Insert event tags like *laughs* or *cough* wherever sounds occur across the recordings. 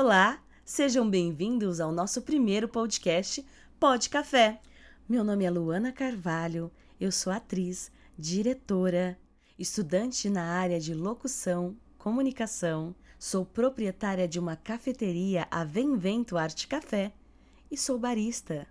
Olá, sejam bem-vindos ao nosso primeiro podcast Pod Café. Meu nome é Luana Carvalho, eu sou atriz, diretora, estudante na área de locução, comunicação, sou proprietária de uma cafeteria a Venvento Arte Café e sou barista.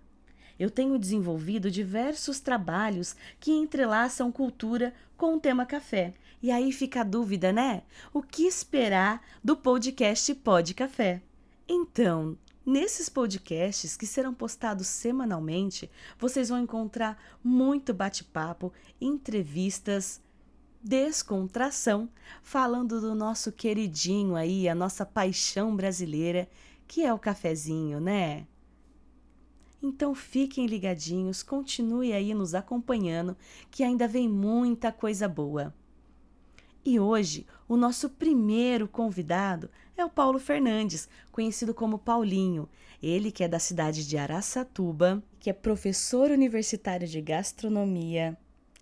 Eu tenho desenvolvido diversos trabalhos que entrelaçam cultura com o tema café. E aí fica a dúvida, né? O que esperar do podcast Pod Café? Então, nesses podcasts que serão postados semanalmente, vocês vão encontrar muito bate-papo, entrevistas, descontração, falando do nosso queridinho aí, a nossa paixão brasileira, que é o cafezinho, né? Então fiquem ligadinhos, continue aí nos acompanhando, que ainda vem muita coisa boa. E hoje, o nosso primeiro convidado é o Paulo Fernandes, conhecido como Paulinho. Ele que é da cidade de Araçatuba, que é professor universitário de gastronomia,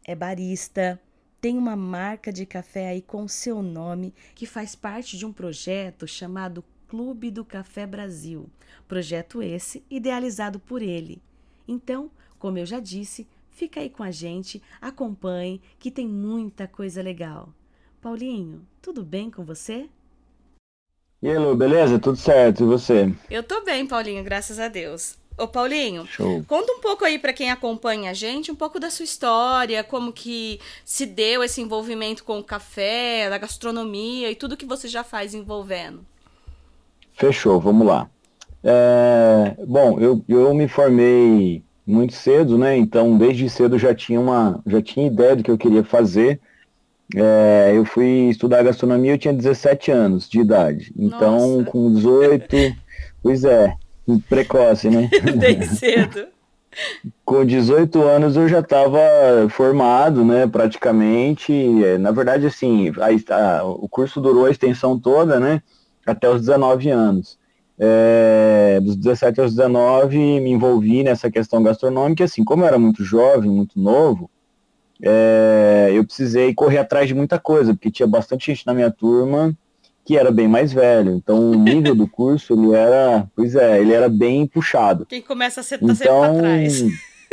é barista, tem uma marca de café aí com seu nome, que faz parte de um projeto chamado Clube do Café Brasil. Projeto esse idealizado por ele. Então, como eu já disse, fica aí com a gente, acompanhe, que tem muita coisa legal. Paulinho, tudo bem com você? E aí, Lu, beleza? Tudo certo, e você? Eu tô bem, Paulinho, graças a Deus. Ô Paulinho, Show. conta um pouco aí para quem acompanha a gente, um pouco da sua história, como que se deu esse envolvimento com o café, da gastronomia e tudo que você já faz envolvendo. Fechou, vamos lá. É, bom, eu, eu me formei muito cedo, né? Então, desde cedo já tinha uma, já tinha ideia do que eu queria fazer. É, eu fui estudar gastronomia, eu tinha 17 anos de idade. Então, Nossa. com 18, pois é, precoce, né? *laughs* Bem cedo. com 18 anos eu já estava formado, né, praticamente. É, Na verdade, assim, a- a- o curso durou a extensão toda, né, até os 19 anos. É, dos 17 aos 19 me envolvi nessa questão gastronômica, assim, como eu era muito jovem, muito novo, é, eu precisei correr atrás de muita coisa, porque tinha bastante gente na minha turma que era bem mais velho. Então, o nível do curso, ele era, pois é, ele era bem puxado. Quem começa a ser tá sempre pra trás.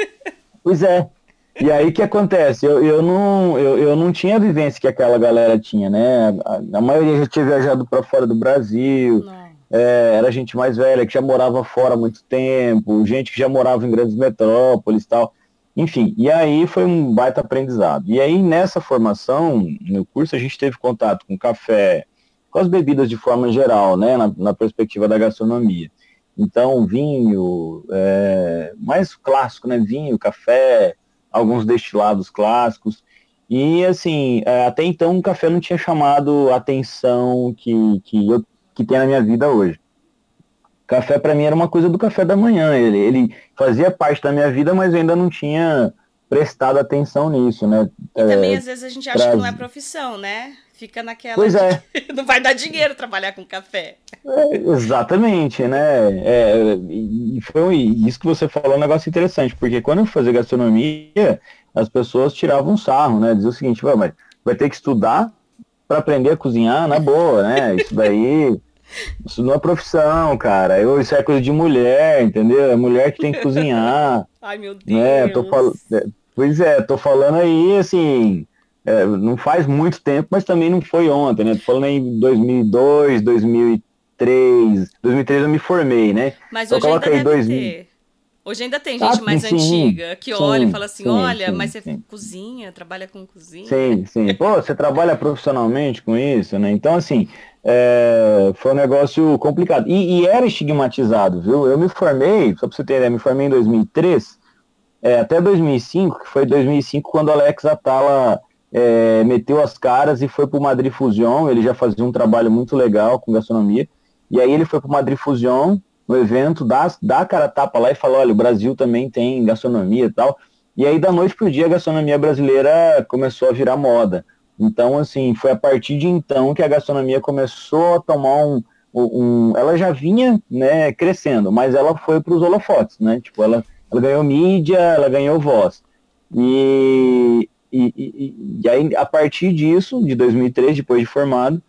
*laughs* pois é. E aí o que acontece? Eu, eu, não, eu, eu não tinha a vivência que aquela galera tinha, né? A, a maioria já tinha viajado para fora do Brasil, é, era gente mais velha que já morava fora há muito tempo, gente que já morava em grandes metrópoles e tal. Enfim, e aí foi um baita aprendizado. E aí nessa formação, no curso, a gente teve contato com café, com as bebidas de forma geral, né? Na, na perspectiva da gastronomia. Então, vinho, é, mais clássico, né? Vinho, café, alguns destilados clássicos. E, assim, é, até então o café não tinha chamado a atenção que, que, eu, que tem na minha vida hoje. Café, para mim, era uma coisa do café da manhã. Ele, ele fazia parte da minha vida, mas eu ainda não tinha prestado atenção nisso, né? E também, É, às vezes, a gente acha que não é profissão, né? Fica naquela. Pois é. *laughs* não vai dar dinheiro trabalhar com café. É, exatamente, né? É, e foi isso que você falou é um negócio interessante, porque quando eu fazia gastronomia, as pessoas tiravam sarro, né? Diziam o seguinte, "Ué, mas vai ter que estudar para aprender a cozinhar na boa, né? Isso daí, isso não é profissão, cara. Eu, isso é coisa de mulher, entendeu? É mulher que tem que cozinhar. *laughs* Ai, meu Deus. né? Tô fal... é, Pois é, tô falando aí, assim, é, não faz muito tempo, mas também não foi ontem, né? Tô falando aí em 2002, 2003, 2003 eu me formei, né? Mas hoje ainda deve 2000. ter. Hoje ainda tem gente Ah, mais sim, antiga que sim, olha e fala assim: sim, olha, mas você cozinha, trabalha com cozinha. Sim, sim. Pô, você trabalha profissionalmente com isso, né? Então, assim, é, foi um negócio complicado. E, e era estigmatizado, viu? Eu me formei, só pra você ter ideia, me formei em 2003, é, até 2005, que foi 2005 quando o Alex Atala é, meteu as caras e foi pro Madrid Fusion. Ele já fazia um trabalho muito legal com gastronomia. E aí ele foi pro Madrid Fusion, no evento, dá, dá cara tapa lá e falou, olha, o Brasil também tem gastronomia e tal. E aí, da noite pro dia, a gastronomia brasileira começou a virar moda. Então, assim, foi a partir de então que a gastronomia começou a tomar um. um ela já vinha né, crescendo, mas ela foi para os holofotes, né? Tipo, ela, ela ganhou mídia, ela ganhou voz. E, e, e, e aí, a partir disso, de 2003, depois de formado,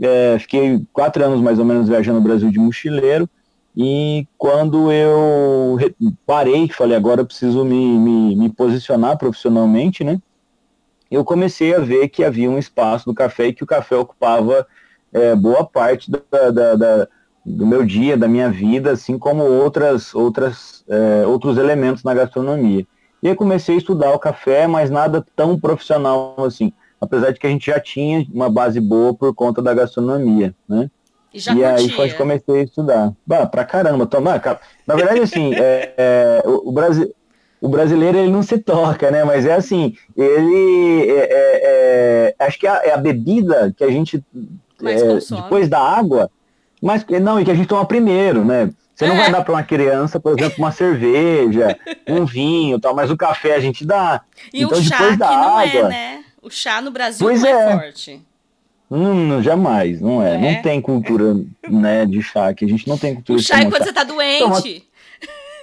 é, fiquei quatro anos mais ou menos viajando no Brasil de mochileiro, e quando eu parei, falei, agora eu preciso me, me, me, posicionar profissionalmente, né? Eu comecei a ver que havia um espaço do café e que o café ocupava é, boa parte da, da, da, do meu dia, da minha vida, assim como outras, outras, é, outros elementos na gastronomia. E eu comecei a estudar o café, mas nada tão profissional assim, apesar de que a gente já tinha uma base boa por conta da gastronomia, né? E, já e aí foi comecei a estudar. Bah, pra caramba, tomar. Na verdade, assim, *laughs* é, é, o, o, Brasil, o brasileiro ele não se toca, né? Mas é assim, ele é, é, é acho que é a bebida que a gente depois da água, mas não, e que a gente toma primeiro, né? Você não vai dar para uma criança, por exemplo, uma cerveja, *laughs* um vinho, tal, mas o café a gente dá. E então, o chá depois da que não água, é, né? O chá no Brasil pois não é, forte. Hum, jamais, não é. é. Não tem cultura né, de chá aqui. A gente não tem cultura o chá é quando você tá doente. Toma...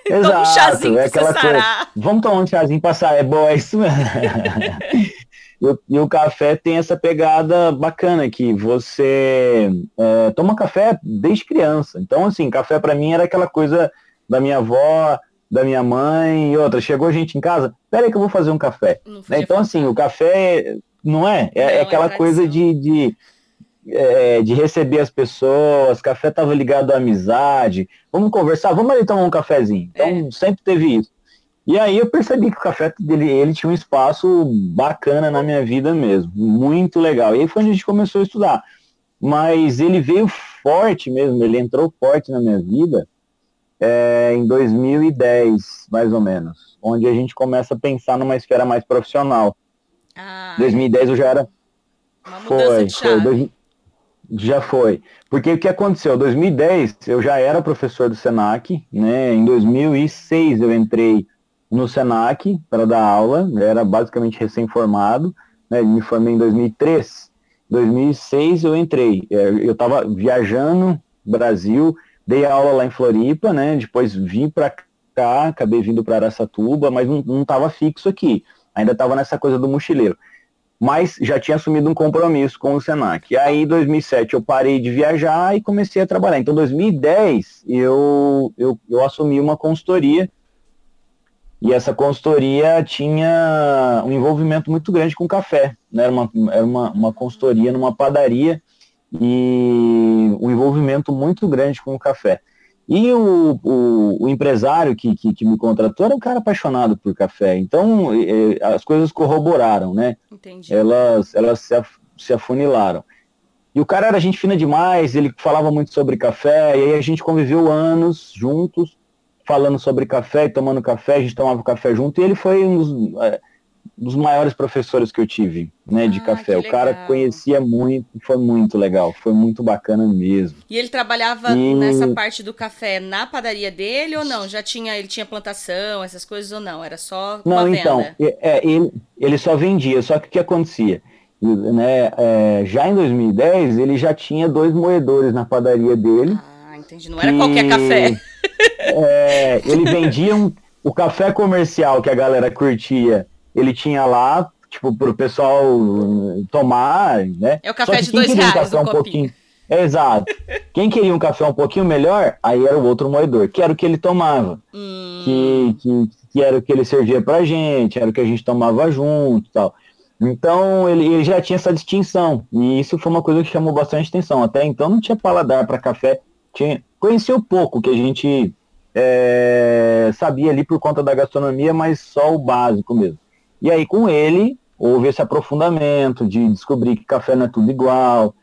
Exato, *laughs* Toma um chazinho é aquela coisa. Vamos tomar um chazinho passar. É bom, é isso mesmo. *laughs* e, o, e, o, café tem essa pegada bacana que você é, toma café desde criança. Então, assim, café para mim era aquela coisa da minha avó, da minha mãe e outra. Chegou gente em casa, peraí que eu vou fazer um café. Né? Então, assim, o café não é? É, é não, é aquela é coisa de, de, é, de receber as pessoas, café estava ligado à amizade, vamos conversar, vamos ali tomar um cafezinho. Então é. sempre teve isso. E aí eu percebi que o café dele ele tinha um espaço bacana na minha vida mesmo, muito legal. E aí foi onde a gente começou a estudar. Mas ele veio forte mesmo, ele entrou forte na minha vida é, em 2010, mais ou menos, onde a gente começa a pensar numa esfera mais profissional. Ah, 2010 eu já era. Uma foi, de foi. Já foi. Porque o que aconteceu? 2010 eu já era professor do Senac, né? Em 2006 eu entrei no Senac para dar aula, era basicamente recém-formado, né? Me formei em 2003. 2006 eu entrei. É, eu estava viajando Brasil, dei aula lá em Floripa, né? Depois vim para cá, acabei vindo para Araçatuba, mas não estava fixo aqui ainda estava nessa coisa do mochileiro. Mas já tinha assumido um compromisso com o Senac. E aí, em 2007, eu parei de viajar e comecei a trabalhar. Então, em 2010, eu, eu, eu assumi uma consultoria. E essa consultoria tinha um envolvimento muito grande com café. Né? Era, uma, era uma, uma consultoria numa padaria e um envolvimento muito grande com o café. E o, o, o empresário que, que, que, me contratou era um cara apaixonado por café. Então, é, as coisas corroboraram, né? Entendi. Elas, elas se, af, se afunilaram. E o cara era gente fina demais, ele falava muito sobre café, e aí a gente conviveu anos juntos, falando sobre café e tomando café, a gente tomava café junto, e ele foi um dos, é, dos maiores professores que eu tive, né, de ah, café. O cara conhecia muito, foi muito legal, foi muito bacana mesmo. E ele trabalhava e... nessa parte do café na padaria dele ou não? Já tinha, ele tinha plantação, essas coisas ou não? Era só Não, então, é, ele, ele só vendia, só que o que acontecia? Né, é, já em 2010, ele já tinha dois moedores na padaria dele. Ah, entendi. Não era qualquer café. *laughs* É, ele vendia um, o café comercial que a galera curtia ele tinha lá, tipo, pro pessoal tomar, né? É o café de dois reais, um, um pouquinho. Exato. Quem queria um café um pouquinho melhor, aí era o outro moedor, que era o que ele tomava. Hum. Que, que, que, era o que ele servia pra gente, era o que a gente tomava junto tal. Então ele, ele, já tinha essa distinção. E isso foi uma coisa que chamou bastante atenção. Até então não tinha paladar para café. Tinha, conhecia um pouco que a gente é, sabia ali por conta da gastronomia, mas só o básico mesmo. E aí, com ele, houve esse aprofundamento de descobrir que café não é tudo igual,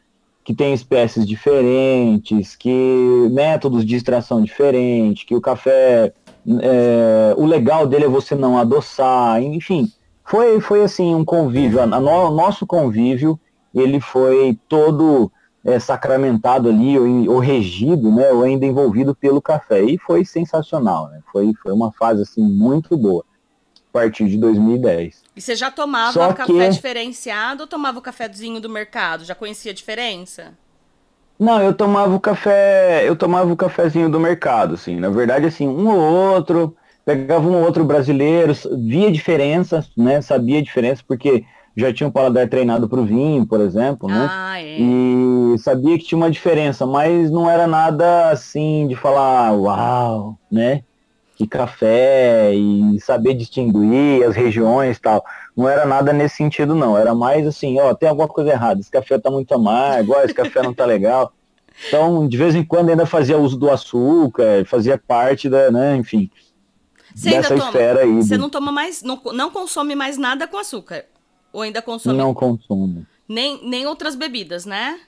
que tem espécies diferentes, que métodos de extração diferentes, que o café, é, o legal dele é você não adoçar, enfim. Foi, foi assim um convívio, o no, nosso convívio, ele foi todo é, sacramentado ali, ou, ou, regido, né, ou ainda envolvido pelo café, e foi sensacional, né, foi, foi uma fase assim muito boa partir de 2010. E você já tomava Só café que... diferenciado ou tomava o cafezinho do mercado? Já conhecia a diferença? Não, eu tomava o café, eu tomava o cafezinho do mercado, assim. Na verdade, assim, um ou outro, pegava um ou outro brasileiro, via diferença, né? Sabia a diferença, porque já tinha um paladar treinado para o vinho, por exemplo, né? Ah, é. E? Sabia que tinha uma diferença, mas não era nada assim de falar, uau, né? Que café e saber distinguir as regiões e tal. Não era nada nesse sentido, não. Era mais assim, ó, tem alguma coisa errada, esse café tá muito amargo, esse café não tá legal. Então, de vez em quando ainda fazia uso do açúcar, fazia parte da, né, enfim, você dessa esfera aí. Você não toma mais, não, não consome mais nada com açúcar? Ou ainda consome? Não consumo. Nem, nem outras bebidas, né?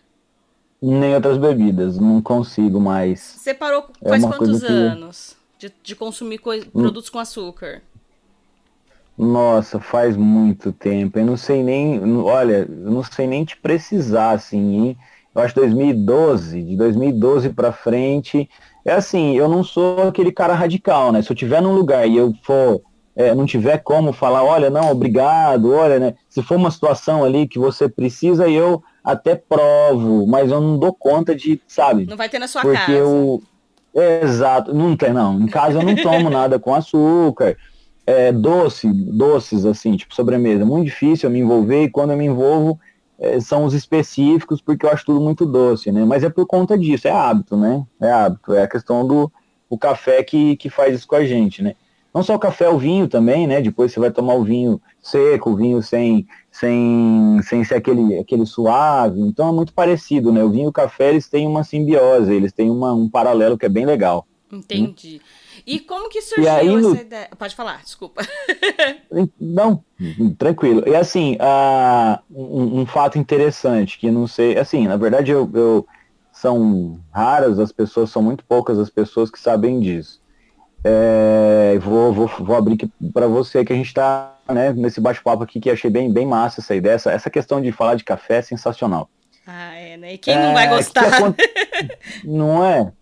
Nem outras bebidas, não consigo mais. Você parou é faz quantos anos que... de, de consumir hum. produtos com açúcar? Nossa, faz muito tempo. Eu não sei nem, olha, eu não sei nem te precisar, assim. Hein? Eu acho 2012, de 2012 para frente, é assim, eu não sou aquele cara radical, né? Se eu tiver num lugar e eu for é, não tiver como falar, olha, não, obrigado, olha, né? Se for uma situação ali que você precisa, eu até provo, mas eu não dou conta de, sabe? Não vai ter na sua porque casa. Eu... Exato, não tem, não. Em casa eu não tomo nada com açúcar. É, doce, doces, assim, tipo sobremesa. Muito difícil eu me envolver e quando eu me envolvo é, são os específicos, porque eu acho tudo muito doce, né? Mas é por conta disso, é hábito, né? É hábito, é a questão do o café que, que faz isso com a gente, né? Não só o café, o vinho também, né? Depois você vai tomar o vinho seco, o vinho sem, sem, sem ser aquele, aquele suave. Então é muito parecido, né? O vinho e o café, eles têm uma simbiose, eles têm uma, um paralelo que é bem legal. Entendi. E como que surgiu aí, essa no... ideia? Pode falar, desculpa. *laughs* não, tranquilo. E assim, uh, um, um, fato interessante, que não sei, assim, na verdade eu, eu, são raras as pessoas, são muito poucas as pessoas que sabem disso. É, vou, vou, vou abrir para você que a gente está né, nesse bate-papo aqui que achei bem, bem massa essa ideia. Essa, essa questão de falar de café é sensacional. Ah, é, né? E quem é, não vai gostar? Que *laughs* não é?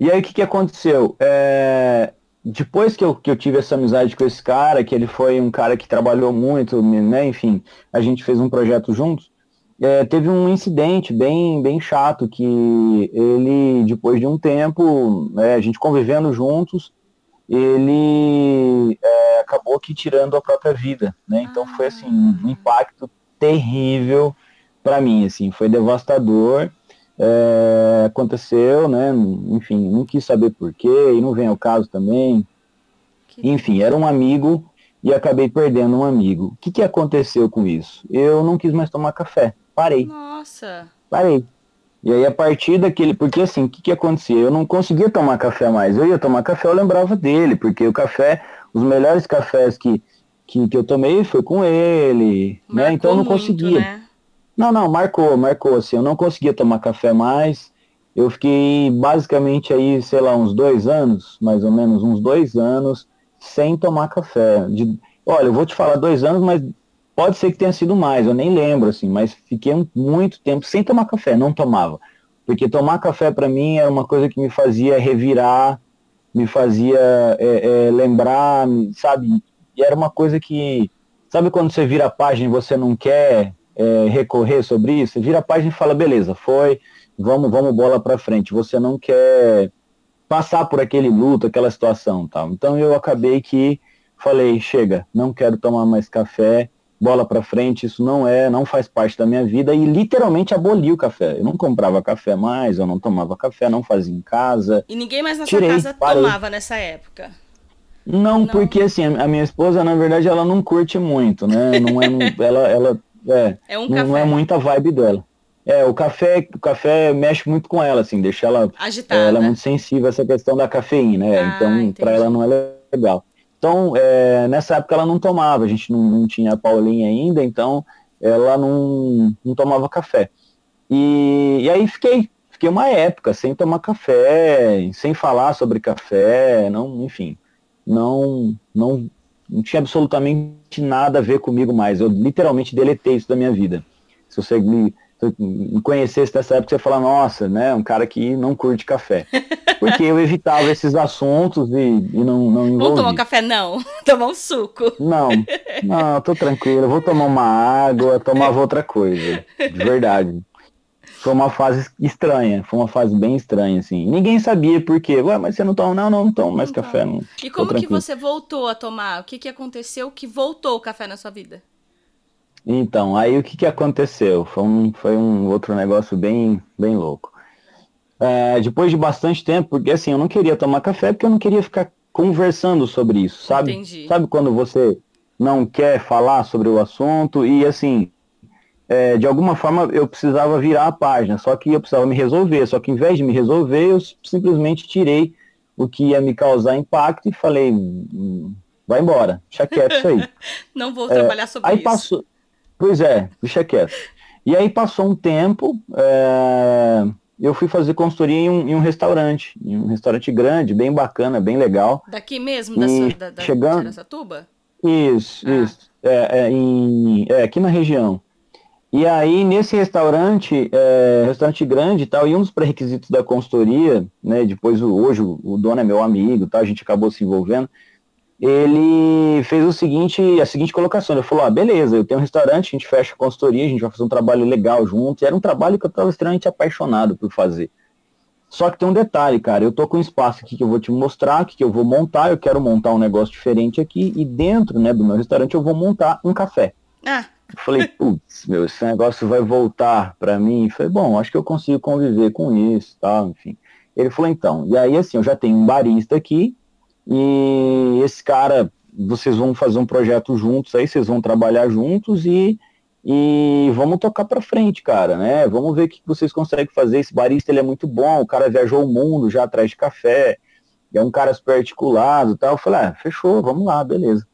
E aí o que, que aconteceu? É, depois que eu, que eu tive essa amizade com esse cara, que ele foi um cara que trabalhou muito, né? Enfim, a gente fez um projeto juntos. É, teve um incidente bem, bem chato que ele, depois de um tempo, né, a gente convivendo juntos, ele é, acabou que tirando a própria vida, né? Então ah. foi assim um impacto terrível para mim, assim, foi devastador. É, aconteceu, né? Enfim, não quis saber porquê e não vem ao caso também. Que enfim, era um amigo e acabei perdendo um amigo. O que, que aconteceu com isso? Eu não quis mais tomar café, parei. Nossa. Parei. E aí, a partir daquele. Porque assim, o que, que acontecia? Eu não conseguia tomar café mais. Eu ia tomar café, eu lembrava dele, porque o café, os melhores cafés que, que, que eu tomei foi com ele. né? Então eu não muito, conseguia. Né? Não, não, marcou, marcou. Assim, eu não conseguia tomar café mais. Eu fiquei basicamente aí, sei lá, uns dois anos, mais ou menos, uns dois anos, sem tomar café. De, olha, eu vou te falar dois anos, mas Pode ser que tenha sido mais, eu nem lembro, assim, mas fiquei muito tempo sem tomar café, não tomava. Porque tomar café para mim era uma coisa que me fazia revirar, me fazia é, é, lembrar, sabe? E era uma coisa que, sabe quando você vira a página e você não quer é, recorrer sobre isso? Você vira a página e fala, beleza, foi, vamos, vamos bola para frente. Você não quer passar por aquele luto, aquela situação, tal. Então eu acabei que falei, chega, não quero tomar mais café bola para frente, isso não é, não faz parte da minha vida e literalmente aboli o café. Eu não comprava café mais, eu não tomava café, não fazia em casa. E ninguém mais na Tirei, sua casa parei. tomava nessa época? Não, não, porque assim, a minha esposa, na verdade, ela não curte muito, né? Não é, *laughs* ela, ela é, é um não, não, é muita vibe dela. É, o café, o café mexe muito com ela, assim, deixa ela agitada. Ela é muito sensível a essa questão da cafeína, né? Ah, então para ela não é legal. Então, é, nessa época ela não tomava, a gente não, não, tinha a Paulinha ainda, então ela não, não tomava café. E, e, aí fiquei, fiquei uma época sem tomar café, sem falar sobre café, não, enfim, não, não, não tinha absolutamente nada a ver comigo mais. Eu literalmente deletei isso da minha vida. Se você me me conhecesse nessa época, você ia falar, nossa, né, um cara que não curte café. *laughs* Porque eu evitava esses assuntos e, e não, não envolvia. Vamos tomar um café, não. *laughs* Tomar um suco. Não, não, tô tranquilo. Vou tomar uma água, tomava outra coisa. De verdade. Foi uma fase estranha, foi uma fase bem estranha, assim. Ninguém sabia por quê. Ué, mas você não toma? Não, não, não tomo mais não café. Não. E como que você voltou a tomar? O que, que aconteceu que voltou o café na sua vida? Então, aí o que, que aconteceu? Foi um, foi um outro negócio bem, bem louco. É, depois de bastante tempo, porque assim, eu não queria tomar café porque eu não queria ficar conversando sobre isso, sabe? Entendi. Sabe quando você não quer falar sobre o assunto e assim, é, de alguma forma eu precisava virar a página, só que eu precisava me resolver, só que em vez de me resolver, eu simplesmente tirei o que ia me causar impacto e falei, hum, vai embora, deixa quieto isso aí. *laughs* não vou trabalhar sobre aí isso. Passou, pois é, deixa quieto. E aí passou um tempo, é, eu fui fazer consultoria em um, em um, restaurante, em um restaurante grande, bem bacana, bem legal. Daqui mesmo, da, sua, da, da chegando? Isso, ah. isso. É, é, em, é, aqui na região. E aí, nesse restaurante, é, restaurante grande e tal, e um dos pré-requisitos da consultoria, né, depois hoje o, o dono é meu amigo, tá, a gente acabou se envolvendo, ele fez o seguinte, a seguinte colocação, ele falou, ah, beleza, eu tenho um restaurante, a gente fecha a consultoria, a gente vai fazer um trabalho legal junto, e era um trabalho que eu estava extremamente apaixonado por fazer. Só que tem um detalhe, cara, eu tô com um espaço aqui que eu vou te mostrar, que eu vou montar, eu quero montar um negócio diferente aqui, e dentro, né, do meu restaurante eu vou montar um café. Ah. Eu falei, *laughs* putz, meu, esse negócio vai voltar para mim. Eu falei, bom, acho que eu consigo conviver com isso, tal, enfim. Ele falou, então, e aí assim, eu já tenho um barista aqui, e esse cara, vocês vão fazer um projeto juntos aí, vocês vão trabalhar juntos e, e vamos tocar para frente, cara, né? Vamos ver o que vocês conseguem fazer. Esse barista ele é muito bom, o cara viajou o mundo já atrás de café, é um cara super articulado tal. Eu falei, ah, fechou, vamos lá, beleza.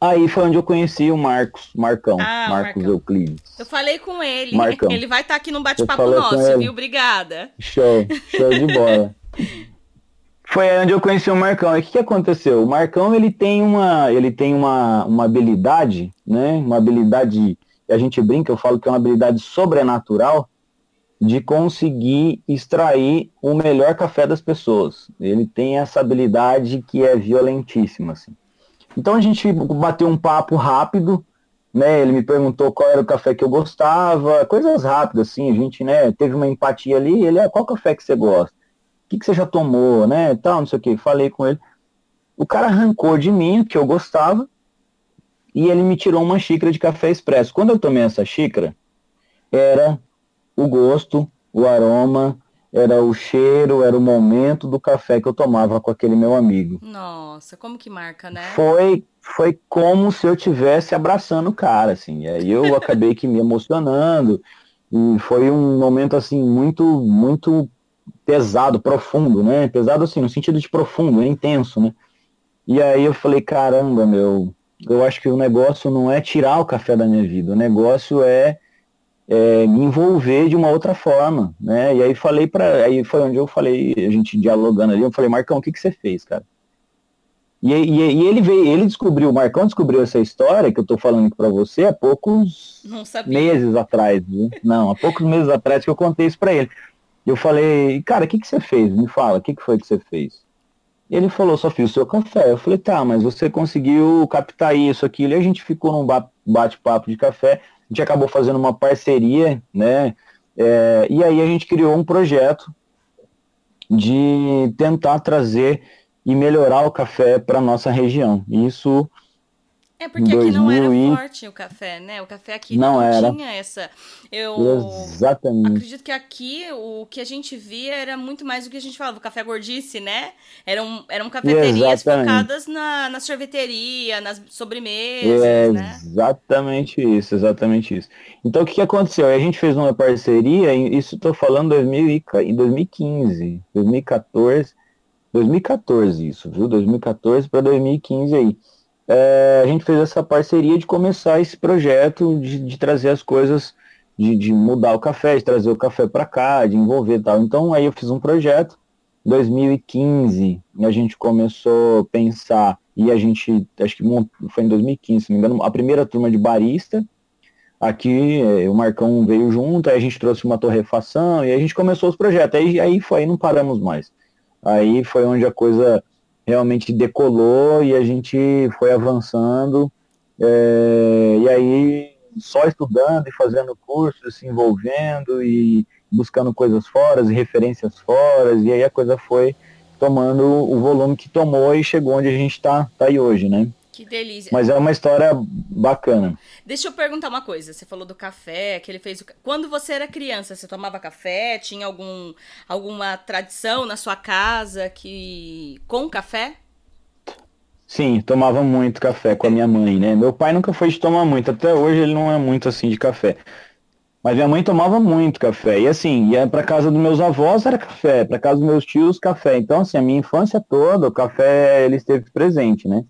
Aí foi onde eu conheci o Marcos, Marcão, ah, Marcos Marcão. Euclides. Eu falei com ele. Marcão. Ele vai estar tá aqui no bate-papo nosso, viu? Obrigada. Show, show de bola. *laughs* Foi onde eu conheci o Marcão. E o que, que aconteceu? O Marcão ele tem uma, ele tem uma, uma habilidade, né? Uma habilidade, a gente brinca, eu falo que é uma habilidade sobrenatural de conseguir extrair o melhor café das pessoas. Ele tem essa habilidade que é violentíssima, assim. Então a gente bateu um papo rápido, né? Ele me perguntou qual era o café que eu gostava, coisas rápidas, assim. A gente, né? Teve uma empatia ali. Ele, é qual café que você gosta? O que, que você já tomou, né, tal, não sei o que, falei com ele. O cara arrancou de mim, que eu gostava, e ele me tirou uma xícara de café expresso. Quando eu tomei essa xícara, era o gosto, o aroma, era o cheiro, era o momento do café que eu tomava com aquele meu amigo. Nossa, como que marca, né? Foi, foi como se eu tivesse abraçando o cara, assim. E aí eu acabei que me emocionando. E foi um momento assim muito, muito pesado, profundo, né? Pesado assim, no sentido de profundo, é intenso, né? E aí eu falei, caramba, meu, eu acho que o negócio não é tirar o café da minha vida, o negócio é, é me envolver de uma outra forma, né? E aí falei para, aí foi onde eu falei, a gente dialogando ali, eu falei, Marcão, o que que você fez, cara? E, e, e, ele veio, ele descobriu, o Marcão descobriu essa história que eu tô falando aqui para você há poucos meses atrás? Não, há poucos meses atrás que eu contei isso para ele. E eu falei, cara, o que, que você fez? Me fala, o que, que foi que você fez? E ele falou, só fiz o seu café. Eu falei, tá, mas você conseguiu captar isso, aquilo. E a gente ficou num bate-papo de café. A gente acabou fazendo uma parceria, né? É, e aí a gente criou um projeto de tentar trazer e melhorar o café para nossa região. Isso é porque aqui não era forte o café, né? O café aqui não, não era. tinha essa. Eu Exatamente. acredito que aqui o que a gente via era muito mais do que a gente falava, o café gordice, né? Eram, eram cafeterias Exatamente. focadas na, na sorveteria, nas sobremesas, é, né? Exatamente isso, exatamente isso. Então o que, que aconteceu? A gente fez uma parceria, isso estou falando em 2015, 2014, 2014 isso, viu? 2014 para 2015 aí é, a gente fez essa parceria de começar esse projeto de, de trazer as coisas, de, de, mudar o café, de trazer o café para cá, de envolver tal. Então aí eu fiz um projeto, 2015 a gente começou a pensar e a gente, acho que foi em 2015, se não me engano, a primeira turma de barista, aqui é, o Marcão veio junto, aí a gente trouxe uma torrefação e a gente começou os projetos, aí, aí foi, aí não paramos mais. Aí foi onde a coisa realmente decolou e a gente foi avançando. É, e aí, só estudando e fazendo cursos, se envolvendo e buscando coisas fora, e referências fora, e aí a coisa foi tomando o volume que tomou e chegou onde a gente está tá aí hoje, né? Que delícia. Mas é uma história bacana. Deixa eu perguntar uma coisa. Você falou do café, que ele fez. O... Quando você era criança, você tomava café? Tinha algum, alguma tradição na sua casa que com café? Sim, tomava muito café com a minha mãe, né? Meu pai nunca foi de tomar muito, até hoje ele não é muito assim de café. Mas minha mãe tomava muito café. E assim, ia para casa dos meus avós era café, para casa dos meus tios café. Então assim, a minha infância toda, o café ele esteve presente, né?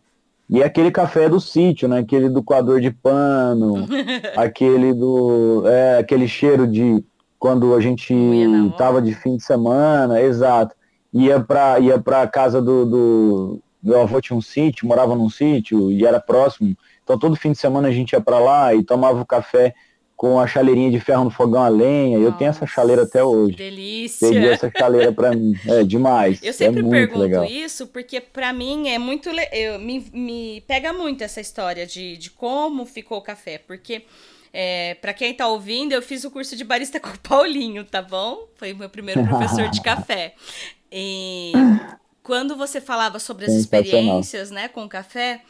E aquele café do sítio, né? Aquele do coador de pano, *laughs* aquele do. É, aquele cheiro de quando a gente tava de fim de semana, exato. Ia pra, ia pra casa do, do. Meu avô tinha um sítio, morava num sítio e era próximo. Então todo fim de semana a gente ia para lá e tomava o café com a chaleirinha de ferro no fogão a lenha. Nossa, eu tenho essa chaleira até hoje. Delícia. Peguei essa chaleira para mim. *laughs* É demais. Eu sempre é pergunto legal. isso porque para mim é muito eu, me, me pega muito essa história de, de como ficou o café, porque é, para quem tá ouvindo, eu fiz o curso de barista *laughs* com o Paulinho, tá bom? Foi o meu primeiro professor de *laughs* café. E quando você falava sobre as experiências, né, com o café,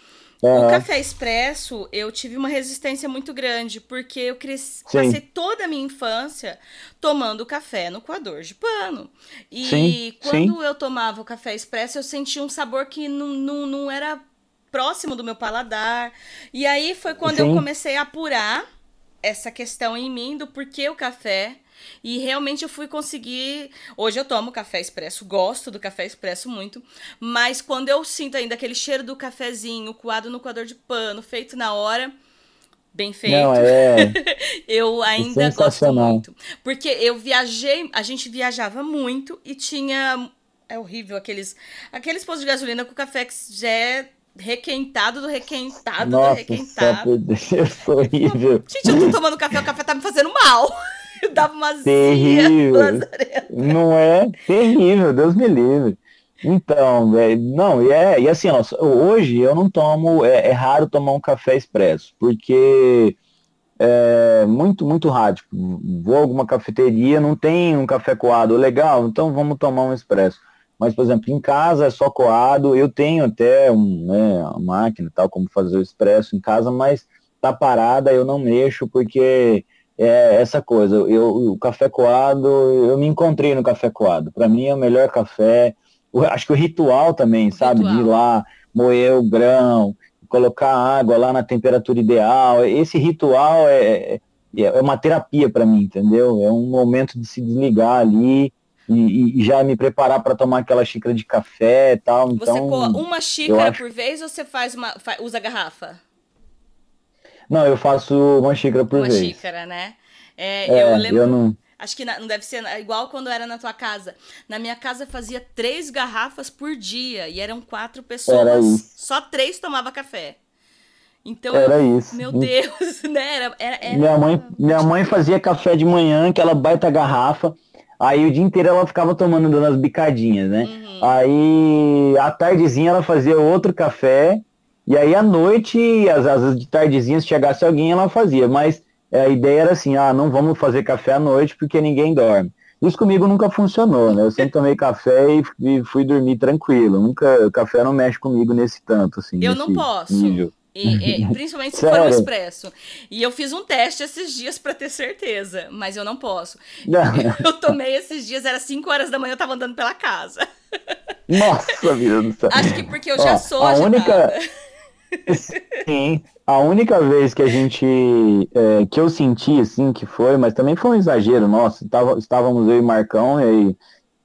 Uhum. O café expresso, eu tive uma resistência muito grande, porque eu cresci, passei toda a minha infância tomando café no coador de pano. E sim, quando sim. eu tomava o café expresso, eu sentia um sabor que não, não, não era próximo do meu paladar. E aí foi quando sim. eu comecei a apurar essa questão em mim do porquê o café e realmente eu fui conseguir. Hoje eu tomo café expresso, gosto do café expresso muito. Mas quando eu sinto ainda aquele cheiro do cafezinho coado no coador de pano, feito na hora, bem feito. Não, é... *laughs* eu ainda é gosto muito. Porque eu viajei, a gente viajava muito e tinha. É horrível aqueles. Aqueles postos de gasolina com café que já é requentado do requentado Nossa, do requentado. *laughs* Isso é horrível. Gente, eu tô tomando café, o café tá me fazendo mal. *laughs* Dava terrível. Não é terrível, Deus me livre. Então, é, não, e, é, e assim, ó, hoje eu não tomo, é, é, raro tomar um café expresso, porque é muito, muito raro. Tipo, vou a alguma cafeteria, não tem um café coado legal, então vamos tomar um expresso. Mas, por exemplo, em casa é só coado, eu tenho até um, né, uma máquina tal, como fazer o expresso em casa, mas tá parada, eu não mexo, porque é essa coisa. Eu, o café coado, eu me encontrei no café coado. Para mim é o melhor café. Eu acho que o ritual também, sabe? Ritual. De ir lá, moer o grão, colocar água lá na temperatura ideal. Esse ritual é, é, é uma terapia para mim, entendeu? É um momento de se desligar ali. E, e já me preparar para tomar aquela xícara de café e tal. Então, você coa uma xícara acho... por vez ou você faz uma, usa garrafa? Não, eu faço uma xícara por uma vez. Uma xícara, né? É, é, eu lembro. Eu não... Acho que não deve ser igual quando era na tua casa. Na minha casa fazia três garrafas por dia e eram quatro pessoas. Só três tomava café. Então, era eu, isso. Meu Deus, *laughs* né? Era, era, era... Minha, mãe, minha mãe fazia café de manhã, aquela baita garrafa. Aí o dia inteiro ela ficava tomando dando as bicadinhas, né? Uhum. Aí à tardezinha ela fazia outro café e aí à noite, às vezes de tardezinha, se chegasse alguém, ela fazia. Mas é, a ideia era assim, ah, não vamos fazer café à noite porque ninguém dorme. Isso comigo nunca funcionou, né? Eu sempre tomei café e, e fui dormir tranquilo. Nunca, o café não mexe comigo nesse tanto, assim. Eu não posso. Nível. E, e, *laughs* principalmente se for no expresso. E eu fiz um teste esses dias para ter certeza, mas eu não posso. *laughs* Eu tomei esses dias, era 5 horas da manhã, eu tava andando pela casa. Nossa, vida do céu. Acho que porque eu já Ó, sou a única Sim, a única vez que a gente, é, que eu senti, assim, que foi, mas também foi um exagero nosso, tava, estávamos eu e Marcão, e aí,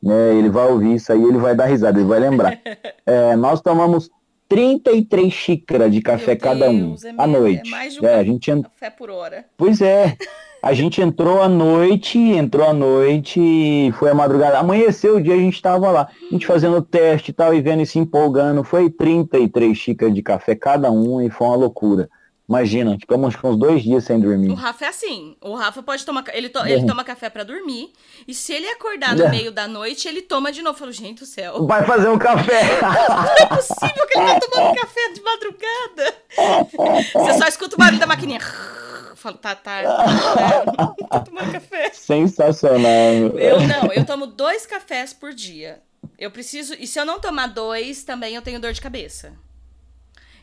né, ele vai ouvir isso aí, ele vai dar risada, ele vai lembrar. É, nós tomamos 33 xícaras de café Deus, cada um, é à noite. É mais de um é, a gente... café por hora. Pois é, *laughs* a gente entrou à noite, entrou à noite, foi a madrugada, amanheceu o dia, a gente estava lá, a gente fazendo teste e tal, e vendo e se empolgando, foi 33 xícaras de café cada um e foi uma loucura. Imagina, ficamos uns dois dias sem dormir. O Rafa é assim, o Rafa pode tomar, ele, to, ele toma café para dormir, e se ele acordar no meio da noite, ele toma de novo. Eu falo, gente do céu. Vai fazer um café. Não é possível que ele tá tomando *laughs* café de madrugada. Você só escuta o barulho da maquininha falo, tá, tá, tá, tá tomando café. Sensacional. Eu não, eu tomo dois cafés por dia. Eu preciso. E se eu não tomar dois, também eu tenho dor de cabeça.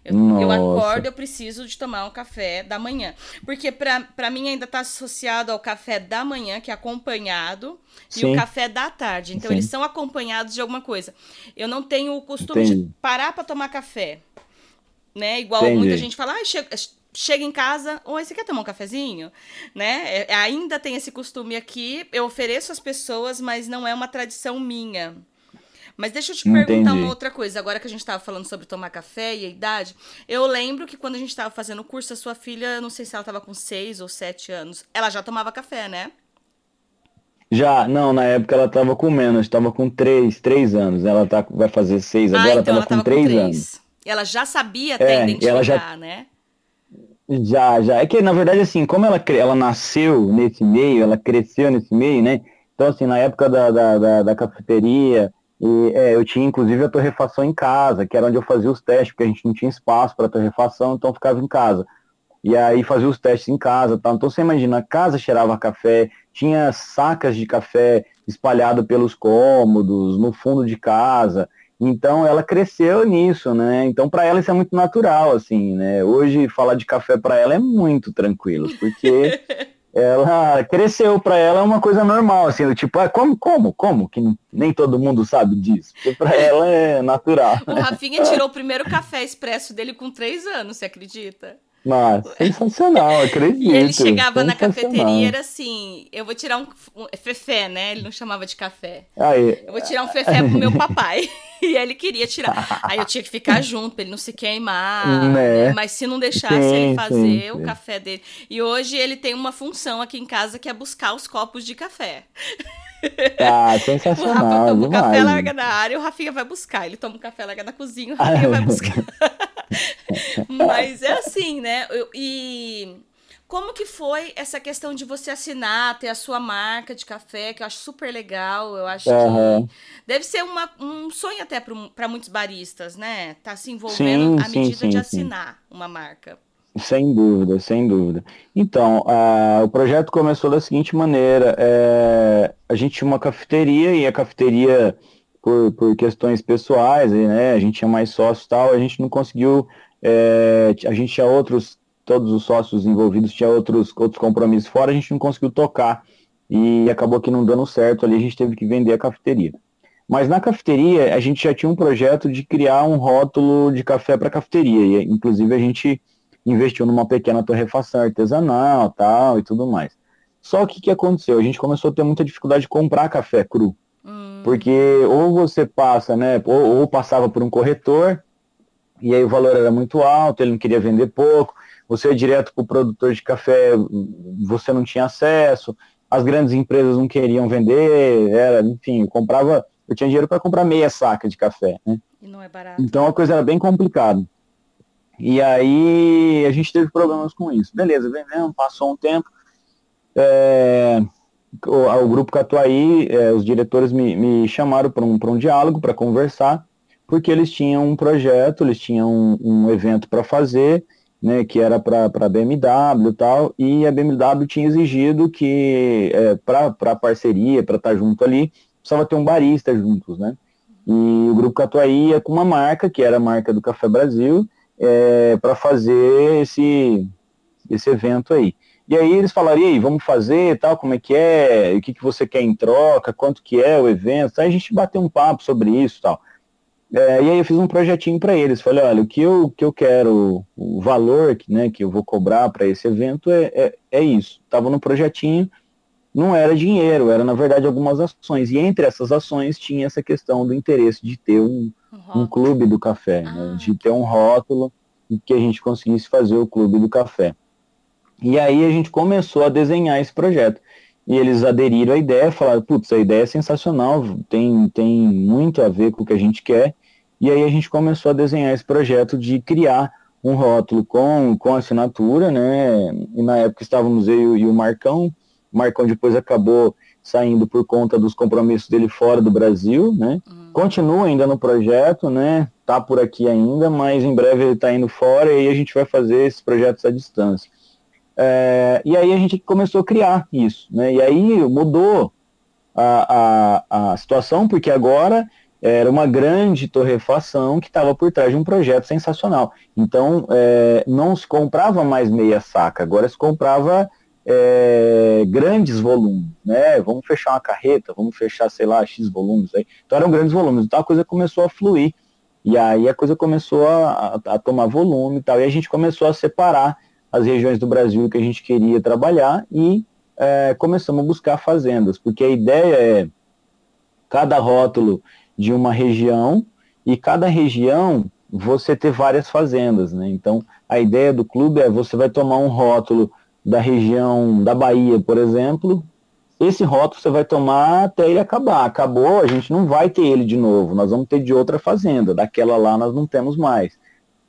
Eu, eu, acordo, eu preciso de tomar um café da manhã. Porque para mim ainda está associado ao café da manhã, que é acompanhado, Sim. e o café da tarde. Então Sim. eles são acompanhados de alguma coisa. Eu não tenho o costume Entendi. de parar para tomar café. Né? Igual Entendi. muita gente fala, ah, chega, chega em casa, oi, você quer tomar um cafezinho? Né? É, ainda tem esse costume aqui. Eu ofereço às pessoas, mas não é uma tradição minha. Mas deixa eu te Entendi. perguntar uma outra coisa. Agora que a gente estava falando sobre tomar café e a idade, eu lembro que quando a gente estava fazendo o curso, a sua filha, não sei se ela estava com seis ou sete anos, ela já tomava café, né? Já, não, na época ela estava com menos, estava com três, três anos. Ela tá, vai fazer seis, ah, agora então estava com três anos. Ela já sabia até é, identificar, já... né? Já, já. É que, na verdade, assim, como ela, ela nasceu nesse meio, ela cresceu nesse meio, né? Então, assim, na época da, da, da, da cafeteria, e, é, eu tinha inclusive a torrefação em casa, que era onde eu fazia os testes, porque a gente não tinha espaço para torrefação, então ficava em casa. E aí fazia os testes em casa, tal. Então você imagina, a casa cheirava café, tinha sacas de café espalhado pelos cômodos, no fundo de casa. Então ela cresceu nisso, né? Então para ela isso é muito natural, assim, né? Hoje falar de café para ela é muito tranquilo, porque *laughs* ela cresceu para ela é uma coisa normal, assim, tipo, ah, como, como, como, que nem todo mundo sabe disso, porque para ela é natural. O Rafinha tirou o primeiro café expresso dele com três anos, você acredita? Mas, sensacional, acredito. *laughs* E ele chegava na cafeteria era assim, eu vou tirar um, um fefé, né? Ele não chamava de café. Aí. Eu vou tirar um fefé pro meu *laughs* papai. *laughs* e ele queria tirar. Aí eu tinha que ficar junto pra ele não se queimar. Né? Mas se não deixasse sim, ele fazer sim, o sim. café dele. E hoje ele tem uma função aqui em casa que é buscar os copos de café. Ah, sensacional. O Rafa toma um café, larga na área, o Rafinha vai buscar. Ele toma um café, larga na cozinha, o Rafinha vai buscar. Mas é assim, né? E como que foi essa questão de você assinar, ter a sua marca de café, que eu acho super legal. Eu acho uhum. que deve ser uma, um sonho até para muitos baristas, né? Tá se envolvendo sim, à medida sim, de assinar uma marca. Sem dúvida, sem dúvida. Então, a, o projeto começou da seguinte maneira: é, a gente tinha uma cafeteria e a cafeteria, por, por questões pessoais, né, a gente tinha mais sócios e tal, a gente não conseguiu. É, a gente tinha outros, todos os sócios envolvidos tinham outros, outros compromissos fora, a gente não conseguiu tocar e acabou que não dando certo ali, a gente teve que vender a cafeteria. Mas na cafeteria, a gente já tinha um projeto de criar um rótulo de café para cafeteria, e inclusive a gente investiu numa pequena torrefação artesanal tal e tudo mais. Só que o que aconteceu? A gente começou a ter muita dificuldade de comprar café cru. Hum. Porque ou você passa, né? Ou, ou, passava por um corretor, e aí o valor era muito alto, ele não queria vender pouco. Você ia direto para o produtor de café, você não tinha acesso. As grandes empresas não queriam vender, era, enfim, eu comprava, eu tinha dinheiro para comprar meia saca de café, né? E não é barato. Então a coisa era bem complicada. E aí a gente teve problemas com isso. Beleza, vendemos, passou um tempo. É, o, o, grupo Catuaí, é, os diretores me, me chamaram para um, um diálogo, para conversar, porque eles tinham um projeto, eles tinham um, um evento para fazer, né, que era para a BMW e tal, e a BMW tinha exigido que, é, para parceria, para estar tá junto ali, precisava ter um barista juntos, né? E o Grupo Catuaí ia com uma marca, que era a marca do Café Brasil, é, para fazer esse, esse evento aí. E aí eles falaram, e aí, vamos fazer, tal, como é que é, o que, que você quer em troca, quanto que é o evento, aí a gente bateu um papo sobre isso tal. É, e aí eu fiz um projetinho para eles, falei, olha, o que eu, que eu quero, o valor né, que eu vou cobrar para esse evento é, é, é isso. Estava no projetinho, não era dinheiro, era na verdade algumas ações. E entre essas ações tinha essa questão do interesse de ter um, um, um clube do café, né, ah. né, de ter um rótulo e que a gente conseguisse fazer o clube do café. E aí a gente começou a desenhar esse projeto. E eles aderiram à ideia, falaram, putz, a ideia é sensacional, tem, tem muito a ver com o que a gente quer. E aí a gente começou a desenhar esse projeto de criar um rótulo com, com assinatura, né? E na época estávamos eu e o Marcão. O Marcão depois acabou saindo por conta dos compromissos dele fora do Brasil, né? Uhum. Continua ainda no projeto, né? Tá por aqui ainda, mas em breve ele está indo fora e aí a gente vai fazer esses projetos à distância. É, e aí a gente começou a criar isso, né? E aí mudou a, a, a situação, porque agora era uma grande torrefação que estava por trás de um projeto sensacional. Então, é, não se comprava mais meia saca, agora se comprava é, grandes volumes, né? Vamos fechar uma carreta, vamos fechar, sei lá, X volumes aí. Então eram grandes volumes. Então a coisa começou a fluir. E aí a coisa começou a, a, tomar volume e tal. E a gente começou a separar as regiões do Brasil que a gente queria trabalhar e é, começamos a buscar fazendas, porque a ideia é cada rótulo de uma região e cada região você ter várias fazendas, né? Então a ideia do clube é você vai tomar um rótulo da região da Bahia, por exemplo, esse rótulo você vai tomar até ele acabar. Acabou, a gente não vai ter ele de novo, nós vamos ter de outra fazenda, daquela lá nós não temos mais.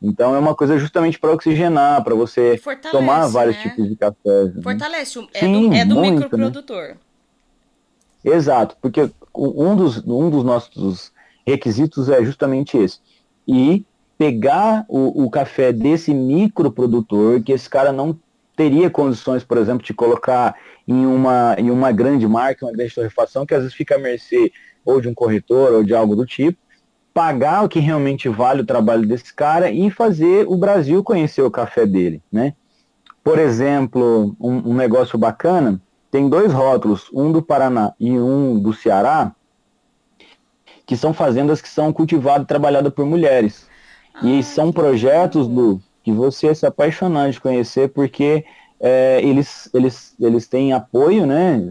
Então é uma coisa justamente para oxigenar, para você Fortalece, tomar vários né? tipos de café. Né? Fortalece, é Sim, do, é do muito, né? microprodutor. Né? Exato, porque um dos, um dos nossos requisitos é justamente esse. E pegar o, o café desse microprodutor, que esse cara não teria condições, por exemplo, de colocar em uma, em uma grande marca, uma grande torrefação, que às vezes fica à mercê ou de um corretor ou de algo do tipo, pagar o que realmente vale o trabalho desse cara e fazer o Brasil conhecer o café dele, né? Por exemplo, um, um negócio bacana, tem dois rótulos, um do Paraná e um do Ceará, que são fazendas que são cultivadas e trabalhadas por mulheres. E são projetos do que você é se apaixonar de conhecer, porque é, eles, eles, eles têm apoio, né?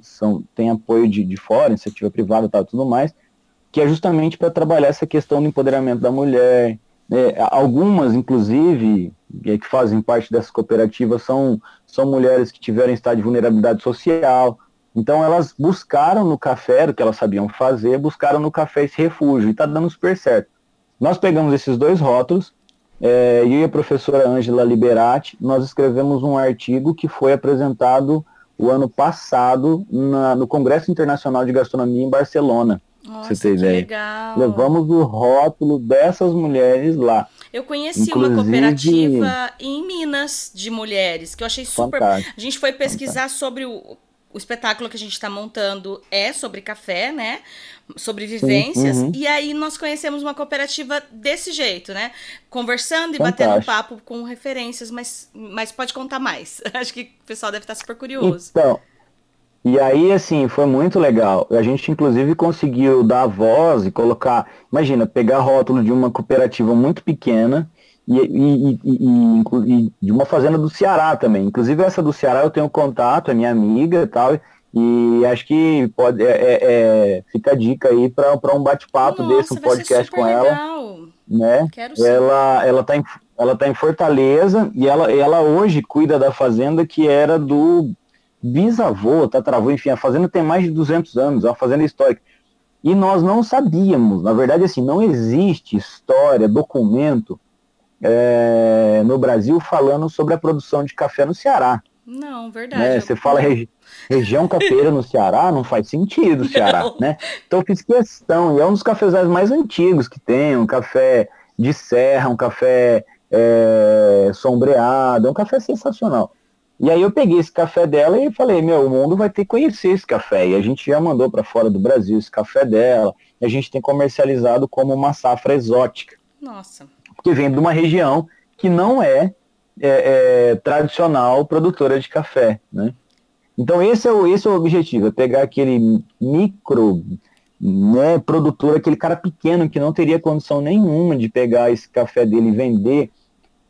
São, tem apoio de, de fora, iniciativa privada e tal, tudo mais, que é justamente para trabalhar essa questão do empoderamento da mulher. É, algumas, inclusive, que fazem parte dessa cooperativa, são, são mulheres que tiveram estado de vulnerabilidade social. Então, elas buscaram no café, o que elas sabiam fazer, buscaram no café esse refúgio, e está dando super certo. Nós pegamos esses dois rótulos, é, eu e a professora Ângela Liberati, nós escrevemos um artigo que foi apresentado o ano passado na, no Congresso Internacional de Gastronomia em Barcelona. Nossa, você ter ideia. Legal. Levamos o rótulo dessas mulheres lá. Eu conheci Inclusive... uma cooperativa em Minas de mulheres, que eu achei super. Fantástico. A gente foi pesquisar Fantástico. sobre o, o espetáculo que a gente está montando é sobre café, né? Sobre vivências. Uhum. E aí nós conhecemos uma cooperativa desse jeito, né? Conversando e Fantástico. batendo papo com referências, mas, mas pode contar mais. *laughs* Acho que o pessoal deve estar super curioso. Então, e aí, assim, foi muito legal. A gente, inclusive, conseguiu dar voz e colocar. Imagina, pegar rótulo de uma cooperativa muito pequena e, e, e, e, de uma fazenda do Ceará também. Inclusive essa do Ceará eu tenho contato, é minha amiga e tal, e acho que pode é, é, é fica a dica aí para um bate-papo desse, um podcast com legal. ela. Né? Quero ela, ela tá em, ela tá em Fortaleza e ela, ela hoje cuida da fazenda que era do bisavô, travou enfim, a fazenda tem mais de 200 anos, é uma fazenda histórica. E nós não sabíamos, na verdade, assim, não existe história, documento é, no Brasil falando sobre a produção de café no Ceará. Não, verdade. Né? Você fala regi região cafeira no Ceará, não faz sentido o *laughs* Ceará, não. né? Então eu fiz questão, e é um dos cafezais mais antigos que tem, um café de serra, um café é, sombreado, é um café sensacional. E aí eu peguei esse café dela e falei, meu, o mundo vai ter que conhecer esse café. E a gente já mandou para fora do Brasil esse café dela, e a gente tem comercializado como uma safra exótica. Nossa que vem de uma região que não é, é, é tradicional produtora de café, né? Então esse é o, esse é o objetivo, é pegar aquele micro né, produtor, aquele cara pequeno que não teria condição nenhuma de pegar esse café dele e vender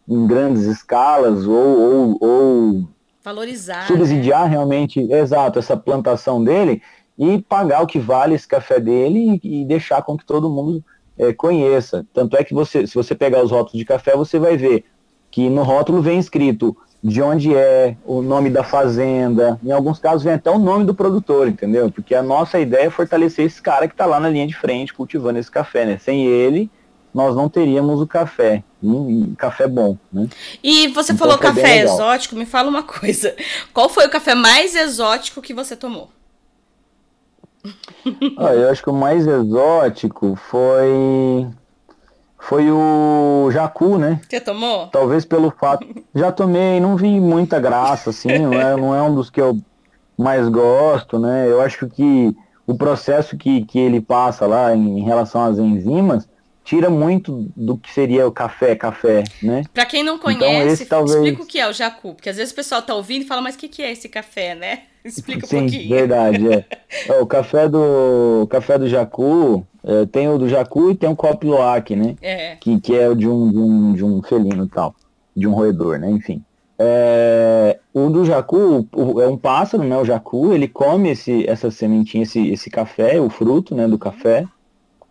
em grandes escalas ou, ou, ou valorizar, subsidiar né? realmente, exato, essa plantação dele e pagar o que vale esse café dele e, e deixar com que todo mundo é, conheça. Tanto é que você, se você pegar os rótulos de café, você vai ver que no rótulo vem escrito de onde é, o nome da fazenda, em alguns casos vem até o nome do produtor, entendeu? Porque a nossa ideia é fortalecer esse cara que está lá na linha de frente cultivando esse café, né? Sem ele, nós não teríamos o café, e, café bom, né? E você então, falou café exótico, me fala uma coisa. Qual foi o café mais exótico que você tomou? *laughs* Ah, eu acho que o mais exótico foi. Foi o Jacu, né? Você tomou? Talvez pelo fato. *laughs* Já tomei, não vi muita graça, assim, não é, não é um dos que eu mais gosto, né? Eu acho que o processo que, que ele passa lá em relação às enzimas tira muito do que seria o café, café, né? Para quem não então, conhece, então, talvez... explica o que é o jacu, porque às vezes o pessoal tá ouvindo e fala, mas o que, que é esse café, né? *laughs* Explica Sim, um pouquinho. verdade, é. *laughs* o café do o café do jacu, é, tem o do jacu e tem o copiloac, né? É. Que, que é o de um, de um, de um felino e tal, de um roedor, né? Enfim. É, o do jacu o, é um pássaro, né? O jacu, ele come esse, essa sementinha, esse, esse café, o fruto, né? Do café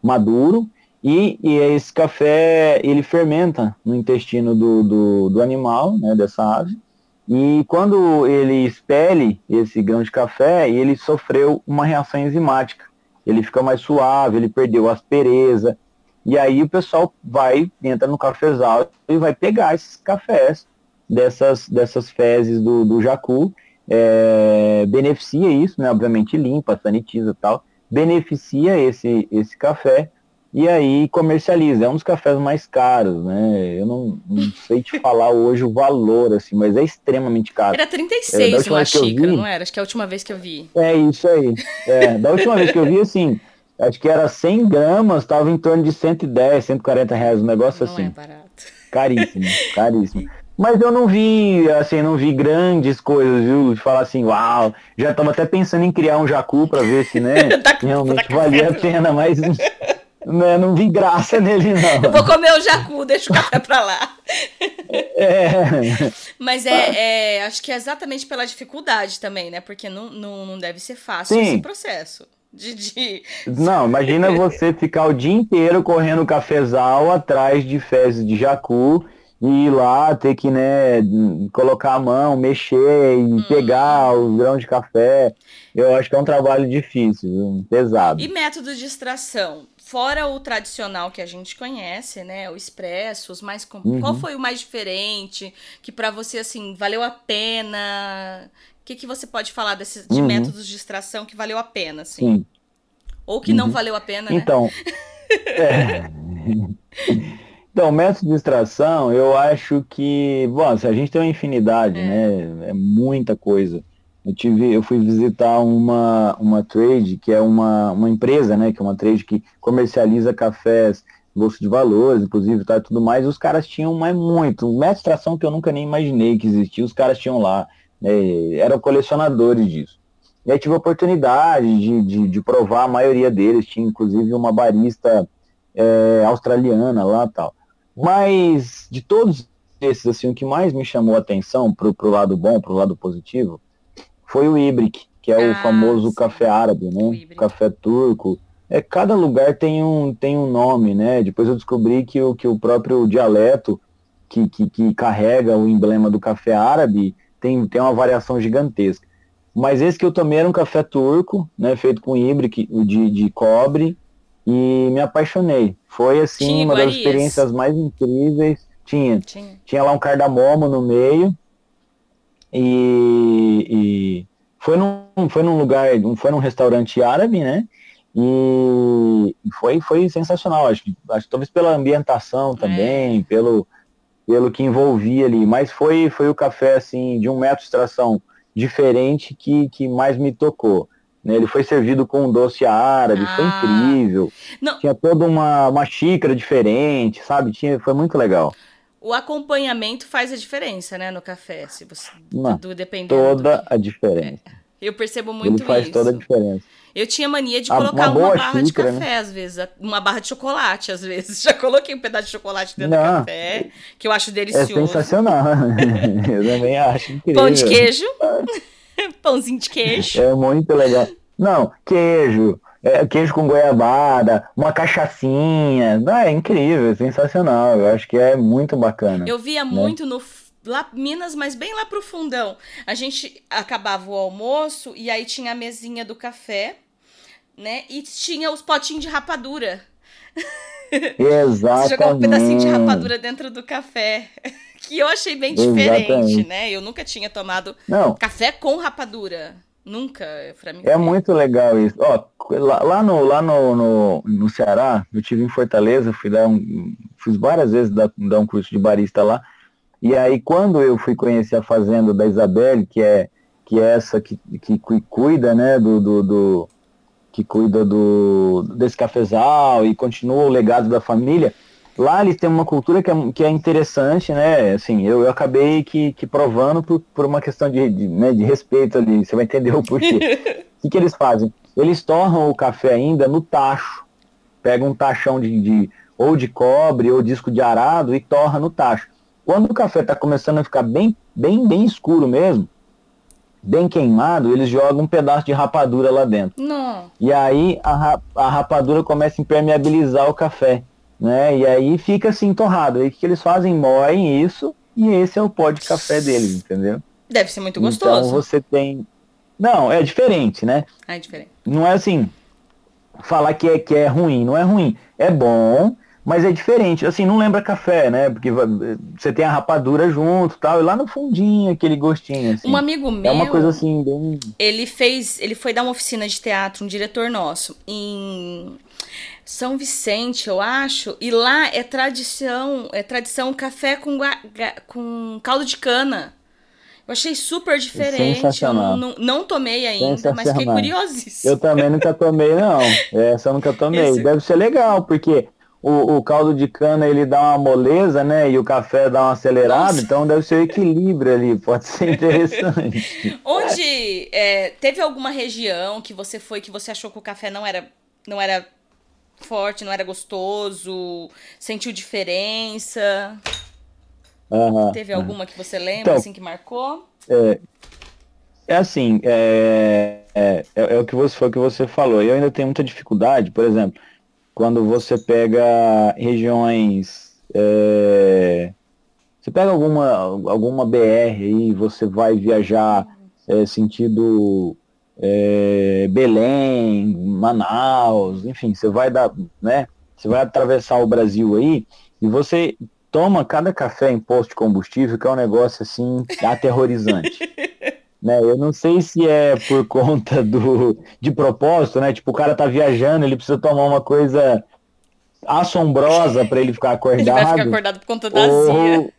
maduro e, e esse café, ele fermenta no intestino do, do, do animal, né, dessa ave. E quando ele expele esse grão de café, ele sofreu uma reação enzimática. Ele fica mais suave, ele perdeu a aspereza. E aí o pessoal vai, entra no cafezal e vai pegar esses cafés dessas, dessas fezes do, do jacu. É, beneficia isso, né? Obviamente limpa, sanitiza tal. Beneficia esse, esse café e aí comercializa. É um dos cafés mais caros, né? Eu não, não sei te falar hoje o valor, assim, mas é extremamente caro. Era 36 é, uma xícara, vi, não era? Acho que é a última vez que eu vi. É isso aí. É, da última vez que eu vi, assim, acho que era 100 gramas, estava em torno de 110, 140 reais, um negócio não assim. É barato. Caríssimo, caríssimo. Mas eu não vi, assim, não vi grandes coisas, viu? De falar assim, uau, já estava até pensando em criar um jacu para ver se, né, *laughs* tá realmente tá valia a pena, mas né, não vi graça *laughs* nele, não. Eu vou comer o jacu, deixa o café pra lá. É. Mas é, é, acho que é exatamente pela dificuldade também, né? Porque não, não, não deve ser fácil Sim. esse processo. De, de... Não, imagina você ficar o dia inteiro correndo cafezal atrás de fezes de jacu e ir lá ter que, né, colocar a mão, mexer e hum. pegar o grão de café. Eu acho que é um trabalho difícil, pesado. E método de extração? Fora o tradicional que a gente conhece, né? O expresso, os mais uhum. qual foi o mais diferente que para você assim valeu a pena? O que, que você pode falar desses de uhum. métodos de extração que valeu a pena, assim? Sim. Ou que uhum. não valeu a pena, né? Então, *laughs* é... *laughs* então, método de extração, eu acho que, bom, a gente tem uma infinidade, é. né? É muita coisa. Eu, tive, eu fui visitar uma, uma trade, que é uma, uma empresa, né? Que é uma trade que comercializa cafés, bolsa de valores, inclusive, tá, tudo mais. Os caras tinham mais muito, uma extração que eu nunca nem imaginei que existia, os caras tinham lá. Né, eram colecionadores disso. E aí tive a oportunidade de, de, de, provar a maioria deles, tinha inclusive uma barista é, australiana lá tal. Mas de todos esses, assim, o que mais me chamou a atenção pro, pro lado bom, pro lado positivo, foi o Ibrick, que é ah, o famoso sim. café árabe, né? O café turco. É, cada lugar tem um, tem um nome, né? Depois eu descobri que o, que o próprio dialeto que, que, que carrega o emblema do café árabe tem, tem uma variação gigantesca. Mas esse que eu tomei era um café turco, né? Feito com Ibrick de, de cobre e me apaixonei. Foi assim tinha uma das experiências mais incríveis. Tinha, tinha, tinha lá um cardamomo no meio e, e, foi, num, foi num lugar, foi num restaurante árabe, né? E foi, foi sensacional, acho que, acho que talvez pela ambientação também, é. pelo, pelo que envolvia ali, mas foi, foi o café assim de um método de extração diferente que, que mais me tocou. Né? Ele foi servido com um doce árabe, ah. foi incrível. Não. Tinha toda uma, uma xícara diferente, sabe? Tinha, foi muito legal o acompanhamento faz a diferença, né, no café, se você Não, do, dependendo toda do... a diferença. É, eu percebo muito Ele faz isso. toda a diferença. Eu tinha mania de a, colocar uma, uma barra xícara, de café, né? às vezes, uma barra de chocolate, às vezes. *laughs* Já coloquei um pedaço de chocolate dentro Não, do café, que eu acho delicioso. É sensacional. *laughs* eu também acho incrível. Pão de queijo. *laughs* Pãozinho de queijo. É muito legal. Não, queijo, é, queijo com goiabada, uma cachaçinha. Ah, é incrível, é sensacional. Eu acho que é muito bacana. Eu via né? muito no lá Minas, mas bem lá pro fundão. A gente acabava o almoço e aí tinha a mesinha do café, né? E tinha os potinhos de rapadura. Exatamente. Você jogou um pedacinho de rapadura dentro do café. *laughs* Que eu achei bem diferente, Exatamente. né? Eu nunca tinha tomado Não. café com rapadura. Nunca, pra mim. É muito legal isso. Ó, lá, lá, no, lá no, no, no, Ceará, eu tive em Fortaleza, fui dar um. Fiz várias vezes dar, dar um curso de barista lá. E aí quando eu fui conhecer a fazenda da Isabelle, que é, que é essa que, que cuida, né, do, do, do que cuida do, desse cafezal e continua o legado da família, lá eles têm uma cultura que é, que é interessante, né? Assim, eu, eu acabei que, que provando por, por uma questão de, de, né, de respeito ali, você vai entender o porquê. *laughs* o que, que eles fazem? Eles torram o café ainda no tacho. Pega um tachão de, de ou de cobre ou disco de arado e torra no tacho. Quando o café está começando a ficar bem, bem, bem escuro mesmo, bem queimado, eles jogam um pedaço de rapadura lá dentro. Não. E aí a, a rapadura começa a impermeabilizar o café, né? E aí fica assim torrado. Aí o que eles fazem? Moem isso e esse é o pó de café deles, entendeu? Deve ser muito gostoso. Então você tem. Não, é diferente, né? Ah, é diferente. Não é assim, falar que é, que é ruim, não é ruim. É bom, mas é diferente, assim, não lembra café, né? Porque você tem a rapadura junto tal, e lá no fundinho aquele gostinho, assim. Um amigo meu... É uma coisa assim, bem... Ele fez, ele foi dar uma oficina de teatro, um diretor nosso, em São Vicente, eu acho, e lá é tradição, é tradição café com, com caldo de cana. Eu achei super diferente. Eu não, não, não tomei ainda, mas fiquei curiosíssima. Eu também nunca tomei, não. *laughs* Essa eu nunca tomei. Esse... Deve ser legal, porque o, o, caldo de cana ele dá uma moleza, né? E o café dá uma acelerada, Nossa. então deve ser o equilíbrio ali, pode ser *laughs* interessante. Onde é, teve alguma região que você foi que você achou que o café não era, não era forte, não era gostoso, sentiu diferença? Uhum, teve alguma que você lembra, então, assim, que marcou? É, é assim, é, é, é, é, o que você foi o que você falou. Eu ainda tenho muita dificuldade, por exemplo quando você pega regiões. É, você pega alguma, alguma BR e você vai viajar é, sentido é, Belém, Manaus, enfim, você vai dar, né? Você vai atravessar o Brasil aí e você toma cada café em posto de combustível, que é um negócio assim aterrorizante. *laughs* né? Eu não sei se é por conta do de propósito, né? Tipo, o cara tá viajando, ele precisa tomar uma coisa assombrosa para ele ficar acordado. *laughs* Ele vai ficar acordado por conta da azia.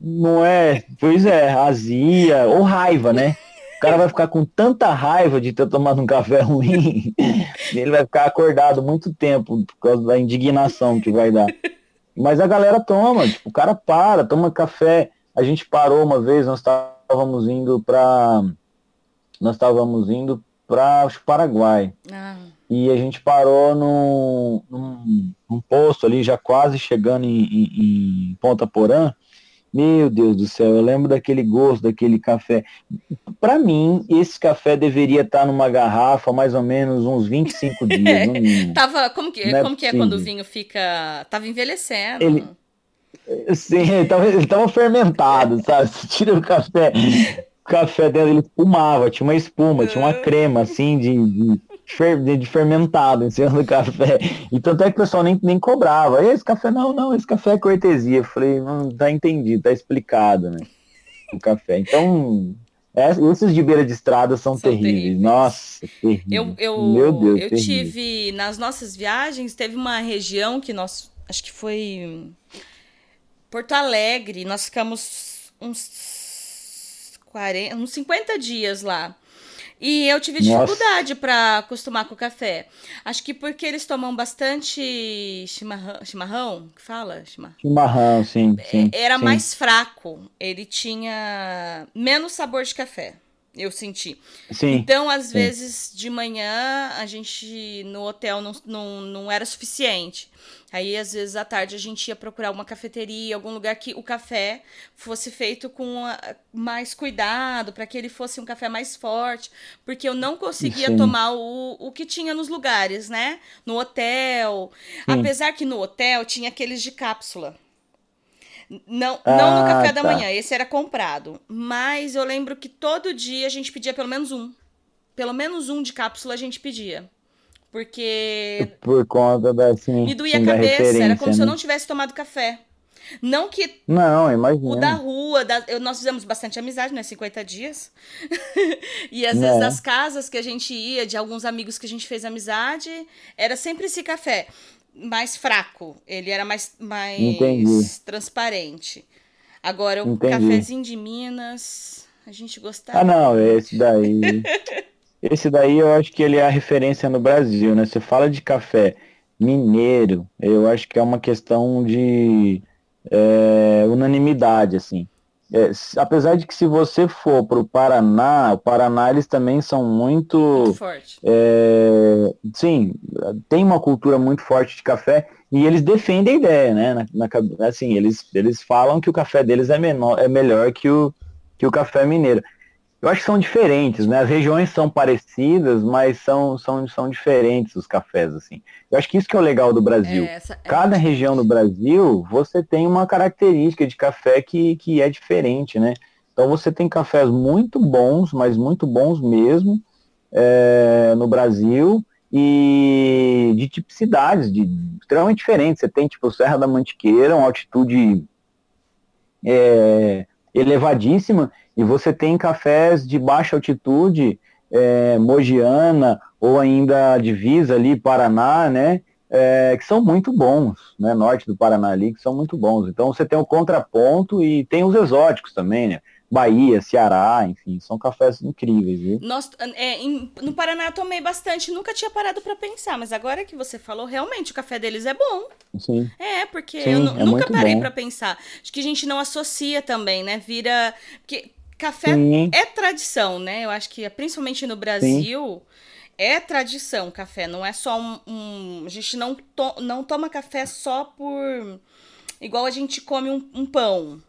Não é? Pois é, azia ou raiva, né? O cara vai ficar com tanta raiva de ter tomado um café *laughs* ruim, ele vai ficar acordado muito tempo por causa da indignação que vai dar. Mas a galera toma, tipo, o cara para, toma café. A gente parou uma vez, nós estávamos indo para nós estávamos indo para o Paraguai. Ah. E a gente parou num, num, num, posto ali, já quase chegando em, em, em, Ponta Porã. Meu Deus do céu, eu lembro daquele gosto, daquele café. Para mim, esse café deveria estar numa garrafa mais ou menos uns 25 *laughs* dias. Tava, como que, é como que é quando o vinho fica. Tava envelhecendo. Ele, Sim, ele tava, ele tava fermentado, sabe? Você tira o café, o café dela, ele espumava, tinha uma espuma, tinha uma *laughs* crema, assim, de, de, de fermentado em cima do café. E tanto é que o pessoal nem, nem cobrava. Esse café, não, não, esse café é cortesia. Eu falei, não, tá entendido, tá explicado, né? O café. Então, é, esses de beira de estrada são, são terríveis. terríveis. Nossa, terríveis. Eu, eu, Meu Deus, eu tive, nas nossas viagens, teve uma região que nós, acho que foi Porto Alegre, nós ficamos uns 40, uns 50 dias lá. E eu tive dificuldade para acostumar com o café. Acho que porque eles tomam bastante chimarrão, chimarrão que fala? Chimarrão, chimarrão sim, sim. Era sim. mais fraco. Ele tinha menos sabor de café. Eu senti. Sim, então, às sim. vezes, de manhã, a gente no hotel não, não, não era suficiente. Aí, às vezes, à tarde, a gente ia procurar uma cafeteria, algum lugar que o café fosse feito com mais cuidado, para que ele fosse um café mais forte, porque eu não conseguia Sim. tomar o, o que tinha nos lugares, né? No hotel. Sim. Apesar que no hotel tinha aqueles de cápsula. Não, ah, não no café tá. da manhã, esse era comprado. Mas eu lembro que todo dia a gente pedia pelo menos um. Pelo menos um de cápsula a gente pedia. Porque. Por conta da. Assim, me doía a cabeça, era como né? se eu né? não tivesse tomado café. Não que. Não, imagina. O da rua, da, eu, nós fizemos bastante amizade, né? 50 dias. *laughs* e às vezes das casas que a gente ia, de alguns amigos que a gente fez amizade, era sempre esse café. Mais fraco. Ele era mais, mais transparente. Agora, o Entendi. cafezinho de Minas, a gente gostava. Ah, não, esse daí. *laughs* esse daí eu acho que ele é a referência no Brasil, né? Você fala de café mineiro, eu acho que é uma questão de é, unanimidade, assim. É, apesar de que se você for para o Paraná, o Paraná eles também são muito, muito forte. É, sim, tem uma cultura muito forte de café e eles defendem a ideia, né? Na, na, assim, eles, eles falam que o café deles é, menor, é melhor que o, que o café mineiro. Eu acho que são diferentes, né? As regiões são parecidas, mas são, são, são diferentes os cafés, assim. Eu acho que isso que é o legal do Brasil. É, essa, é Cada região do Brasil, você tem uma característica de café que, que é diferente, né? Então você tem cafés muito bons, mas muito bons mesmo, é, no Brasil, e de tipicidades, de, extremamente diferentes. Você tem, tipo, Serra da Mantiqueira, uma altitude é, elevadíssima, e você tem cafés de baixa altitude, é, Mogiana, ou ainda divisa ali, Paraná, né? É, que são muito bons, né? Norte do Paraná ali, que são muito bons. Então você tem o contraponto e tem os exóticos também, né? Bahia, Ceará, enfim, são cafés incríveis, viu? Nós, é, em, no Paraná eu tomei bastante, nunca tinha parado para pensar, mas agora que você falou, realmente o café deles é bom. Sim. É, porque Sim, eu é nunca parei para pensar. Acho que a gente não associa também, né? Vira. Porque Café Sim. é tradição, né? Eu acho que principalmente no Brasil Sim. é tradição café. Não é só um. um a gente não, to, não toma café só por. Igual a gente come um, um pão.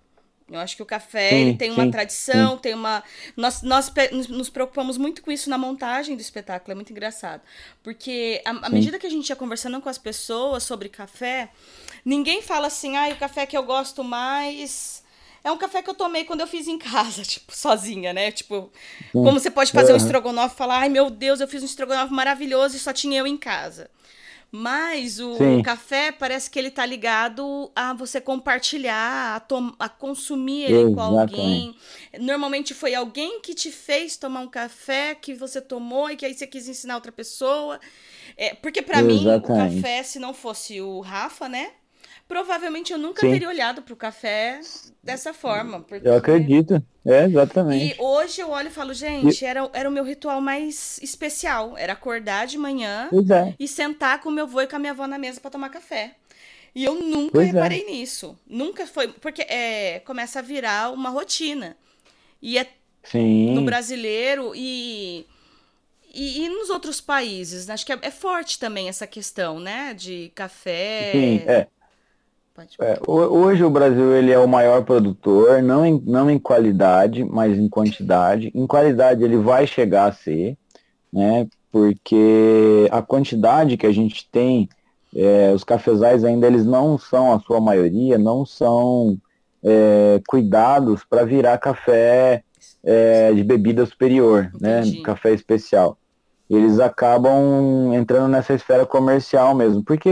Eu acho que o café sim, ele tem uma sim, tradição, sim. tem uma. Nós, nós nos preocupamos muito com isso na montagem do espetáculo, é muito engraçado. Porque à medida que a gente ia conversando com as pessoas sobre café, ninguém fala assim, ah, o café que eu gosto mais é um café que eu tomei quando eu fiz em casa, *laughs* tipo, sozinha, né? Tipo, como você pode fazer um estrogonofe e falar, ai meu Deus, eu fiz um estrogonofe maravilhoso e só tinha eu em casa. Mas o, o, café parece que ele tá ligado a você compartilhar, a, tom, a consumir ele Exatamente. com alguém. Normalmente foi alguém que te fez tomar um café que você tomou e que aí você quis ensinar outra pessoa. É, porque para mim, o café, se não fosse o Rafa, né? Provavelmente eu nunca Sim. teria olhado para o café dessa forma. Porque... Eu acredito, é, exatamente. E hoje eu olho e falo, gente, e... era, era o meu ritual mais especial. Era acordar de manhã é. e sentar com meu avô e com a minha avó na mesa para tomar café. E eu nunca pois é. reparei é. nisso. Nunca foi. Porque é, começa a virar uma rotina. E é Sim. no brasileiro e. E, e, nos outros países, acho que é, é, forte também essa questão, né? De café. Sim, é. É, hoje o Brasil ele é o maior produtor, não em, não em qualidade, mas em quantidade. Em qualidade ele vai chegar a ser, né? Porque a quantidade que a gente tem, é, os cafezais ainda eles não são, a sua maioria, não são é, cuidados para virar café é, de bebida superior, né? Entendi. né? Café especial. Eles acabam entrando nessa esfera comercial mesmo, porque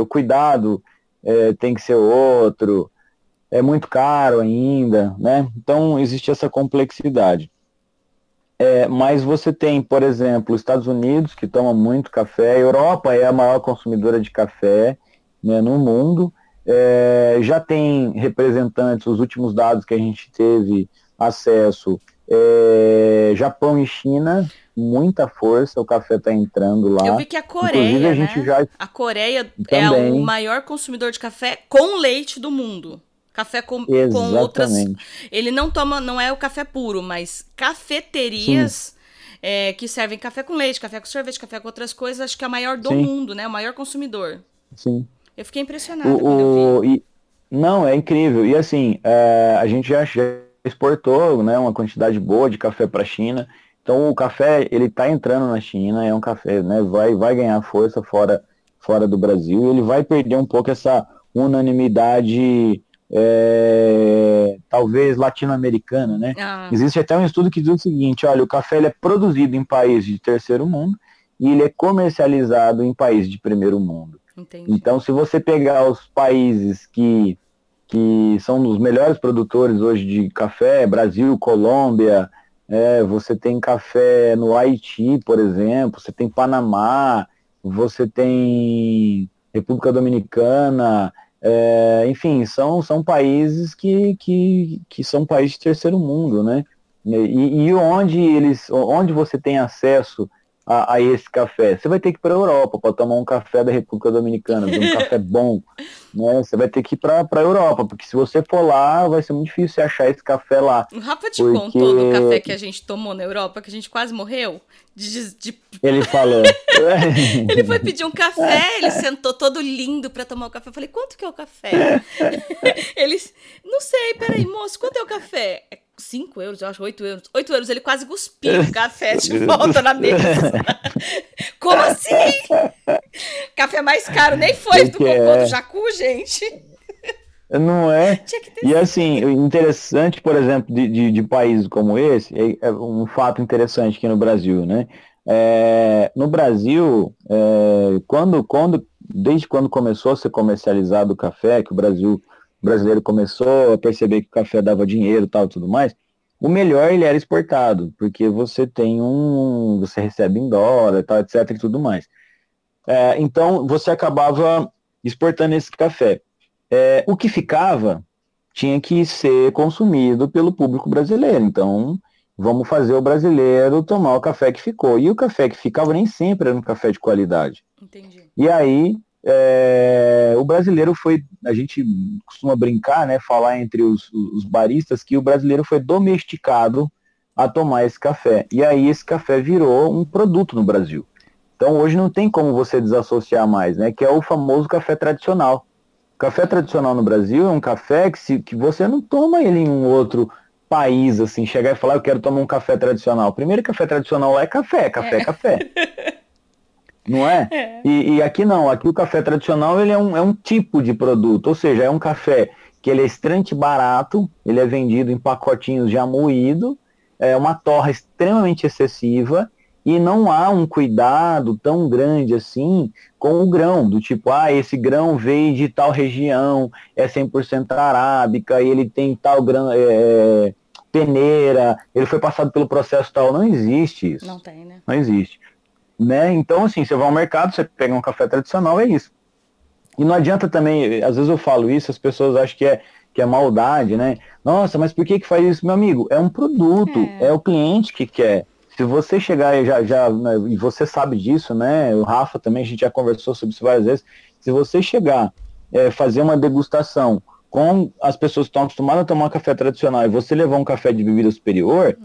o cuidado é, tem que ser outro, é muito caro ainda, né? Então existe essa complexidade. É, mas você tem, por exemplo, os Estados Unidos, que toma muito café, a Europa é a maior consumidora de café né, no mundo, é, já tem representantes, os últimos dados que a gente teve acesso, é, Japão e China muita força, o café está entrando lá. Eu vi que a Coreia, a, né? já... a Coreia Também. é o maior consumidor de café com leite do mundo. Café com, com outras. Ele não toma, não é o café puro, mas cafeterias é, que servem café com leite, café com sorvete, café com outras coisas, acho que é a maior do Sim. mundo, né? O maior consumidor. Sim. Eu fiquei impressionada o, quando eu vi. E, não, é incrível. E assim, é, a gente já, já exportou né, uma quantidade boa de café para a China. Então o café ele está entrando na China, é um café, né, vai, vai ganhar força fora, fora do Brasil, ele vai perder um pouco essa unanimidade é, talvez latino-americana, né? Ah. Existe até um estudo que diz o seguinte, olha, o café ele é produzido em países de terceiro mundo e ele é comercializado em países de primeiro mundo. Entendi. Então, se você pegar os países que, que são os melhores produtores hoje de café, Brasil, Colômbia, é, você tem café no Haiti, por exemplo, você tem Panamá, você tem República Dominicana, é, enfim, são, são países que, que, que são países de terceiro mundo, né? E, e onde eles, onde você tem acesso a, a esse café. Você vai ter que ir para a Europa para tomar um café da República Dominicana, um *laughs* café bom. Né? Você vai ter que ir para a Europa, porque se você for lá, vai ser muito difícil você achar esse café lá. O Rafa te porque... contou do café que a gente tomou na Europa, que a gente quase morreu? De, de... Ele falou. *laughs* ele foi *laughs* pedir um café, ele sentou todo lindo para tomar o café. Eu falei, quanto que é o café? Eles, não sei, peraí, moço, quanto é o café? 5 euros, eu acho, 8 euros. 8 euros, ele quase cuspiu *laughs* o café de volta na mesa. *laughs* Como assim? Café mais caro, nem foi do cocô é? do Jacu, gente. Não é? E assim, interessante, por exemplo, de, de, de países como esse, é, é, um fato interessante aqui no Brasil, né? É, no Brasil, é, quando, quando, desde quando começou a ser comercializado o café, que o Brasil brasileiro começou a perceber que o café dava dinheiro tal tudo mais, o melhor ele era exportado, porque você tem um, você recebe em dólar, tal, etc e tudo mais. É, então você acabava exportando esse café. É, o que ficava tinha que ser consumido pelo público brasileiro. Então vamos fazer o brasileiro tomar o café que ficou. E o café que ficava nem sempre era um café de qualidade. Entendi. E aí é, o brasileiro foi, a gente costuma brincar, né, falar entre os, os baristas que o brasileiro foi domesticado a tomar esse café. E aí esse café virou um produto no Brasil. Então hoje não tem como você desassociar mais, né? Que é o famoso café tradicional. O café tradicional no Brasil é um café que, se, que você não toma ele em um outro país, assim, chegar e falar, eu quero tomar um café tradicional. Primeiro café tradicional lá é café, café é café. *laughs* não é? é. E, e, aqui não, aqui o café tradicional ele é um, é um tipo de produto, ou seja, é um café que ele é extremamente barato, ele é vendido em pacotinhos já moído, é uma torra extremamente excessiva e não há um cuidado tão grande assim com o grão, do tipo, ah, esse grão veio de tal região, é 100% arábica, e ele tem tal grão, é, é, peneira, ele foi passado pelo processo tal, não existe isso. Não tem, né? Não existe. Né? Então, assim, você vai ao mercado, você pega um café tradicional, é isso. E não adianta também, às vezes eu falo isso, as pessoas acham que é, que é maldade, né? Nossa, mas por que que faz isso, meu amigo? É um produto, é, é o cliente que quer. Se você chegar e já, já né, e você sabe disso, né? O Rafa também, a gente já conversou sobre isso várias vezes. Se você chegar, é, fazer uma degustação com as pessoas que estão acostumadas a tomar café tradicional e você levar um café de bebida superior,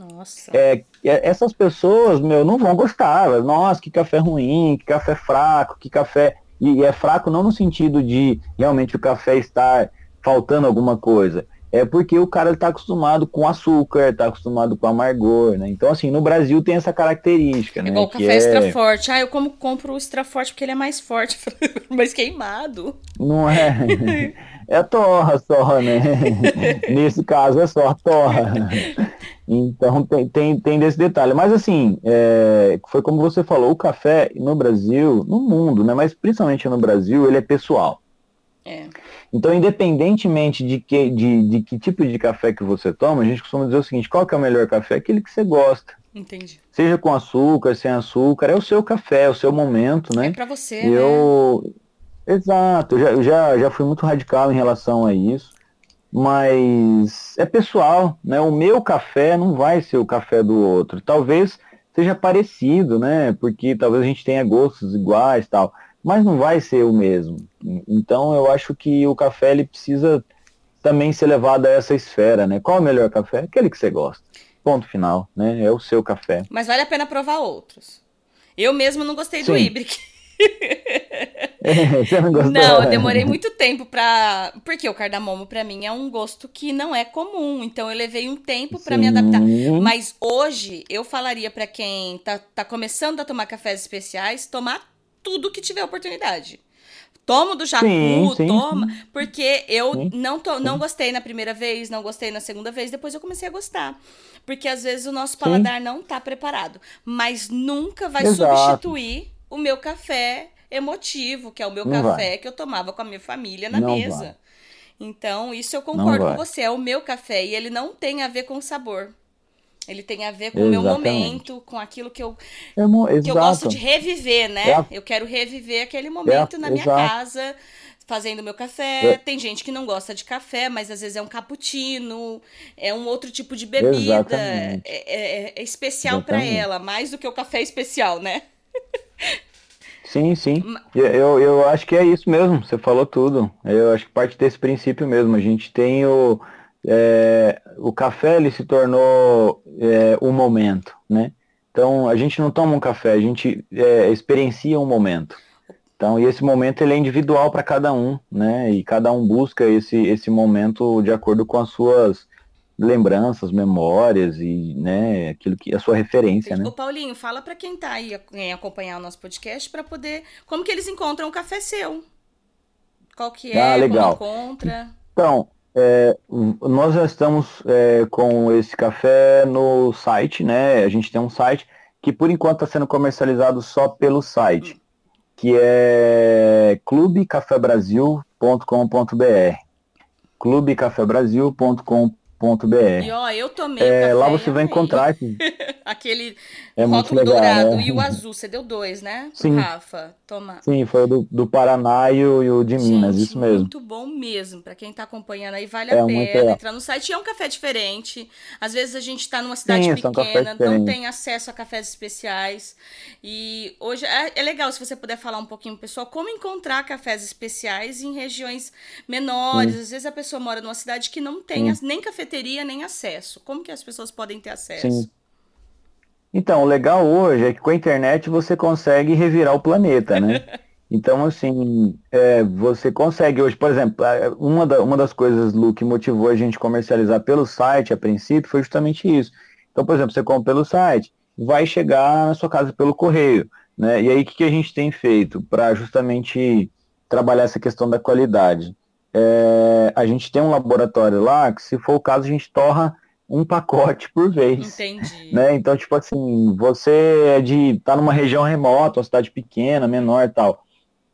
é, é, essas pessoas, meu, não vão gostar. Nossa, que café ruim, que café fraco, que café. E, e é fraco não no sentido de realmente o café estar faltando alguma coisa. É porque o cara está acostumado com açúcar, está acostumado com amargor, né? Então, assim, no Brasil tem essa característica, né? Igual o café é... extra forte. Ah, eu como compro o extra forte porque ele é mais forte, *laughs* mais queimado. Não é? *laughs* é torra só, né? *laughs* Nesse caso é só torra. Então tem, tem, tem desse detalhe. Mas assim, é, foi como você falou, o café no Brasil, no mundo, né? Mas principalmente no Brasil, ele é pessoal. É. Então, independentemente de que, de, de que tipo de café que você toma, a gente costuma dizer o seguinte, qual que é o melhor café? Aquele que você gosta. Entendi. Seja com açúcar, sem açúcar, é o seu café, é o seu momento, né? É pra você, eu, né? Exato, eu já, eu já, já fui muito radical em relação a isso, mas é pessoal, né? O meu café não vai ser o café do outro. Talvez seja parecido, né? Porque talvez a gente tenha gostos iguais tal, mas não vai ser o mesmo. Então eu acho que o café ele precisa também ser levado a essa esfera, né? Qual é o melhor café? Aquele que você gosta. Ponto final, né? É o seu café. Mas vale a pena provar outros. Eu mesmo não gostei Sim. do Ibrick. *laughs* Você não gostou? Não, eu demorei muito tempo pra. Porque o cardamomo para mim é um gosto que não é comum. Então eu levei um tempo para me adaptar. Mas hoje eu falaria para quem tá, tá começando a tomar cafés especiais, tomar tudo que tiver oportunidade. Tomo do jacu, sim, sim, toma. Sim. Porque eu não, to, não gostei na primeira vez, não gostei na segunda vez, depois eu comecei a gostar. Porque às vezes o nosso paladar não tá preparado. Mas nunca vai Exato. substituir o meu café emotivo, que é o meu não café vai. que eu tomava com a minha família na não mesa. Vai. Então, isso eu concordo com você, é o meu café e ele não tem a ver com sabor. Ele tem a ver com Exatamente. o meu momento, com aquilo que eu, que eu gosto de reviver, né? É. Eu quero reviver aquele momento é na minha Exato. casa, fazendo meu café. É. Tem gente que não gosta de café, mas às vezes é um cappuccino, é um outro tipo de bebida. É, é, é, especial para ela, mais do que o café especial, né? *laughs* Sim, sim. Eu, eu acho que é isso mesmo, você falou tudo. Eu acho que parte desse princípio mesmo. A gente tem o. É, o café ele se tornou é, um momento, né? Então a gente não toma um café, a gente é, experiencia um momento. Então, e esse momento ele é individual para cada um, né? E cada um busca esse, esse momento de acordo com as suas lembranças, memórias e, né, aquilo que a sua referência, né? Ô Paulinho, fala para quem tá aí em acompanhar o nosso podcast para poder como que eles encontram o café seu. Qual que é? Ah, legal. Encontra? Então, é, nós já estamos é, com esse café no site, né? A gente tem um site que por enquanto está sendo comercializado só pelo site. Hum que é clubecafebrasil.com.br clubecafebrasil.com.br e ó, eu tomei é, Lá você vai encontrar *laughs* aquele é rótulo legal, dourado né? e o azul. Você deu dois, né? Sim. Rafa, toma. Sim, foi o do, do Paraná e o, e o de Gente, Minas, isso mesmo. Muito bom mesmo. Para quem tá acompanhando aí, vale é a pena entrar no site. E é um café diferente. Às vezes a gente tá numa cidade Sim, pequena, um não tem acesso a cafés especiais. E hoje é, é, legal se você puder falar um pouquinho, pessoal, como encontrar cafés especiais em regiões menores. Sim. Às vezes a pessoa mora numa cidade que não tem nem cafeteria, nem acesso. Como que as pessoas podem ter acesso? Sim. Então, o legal hoje é que com a internet você consegue revirar o planeta, né? *laughs* Então, assim, é, você consegue hoje, por exemplo, uma, da, uma das coisas, Lu, que motivou a gente comercializar pelo site a princípio foi justamente isso. Então, por exemplo, você compra pelo site, vai chegar na sua casa pelo correio, né? E aí, o que, que a gente tem feito para justamente trabalhar essa questão da qualidade? É, a gente tem um laboratório lá que, se for o caso, a gente torra um pacote por vez. Entendi. Né? Então, tipo assim, você é de. tá numa região remota, uma cidade pequena, menor e tal,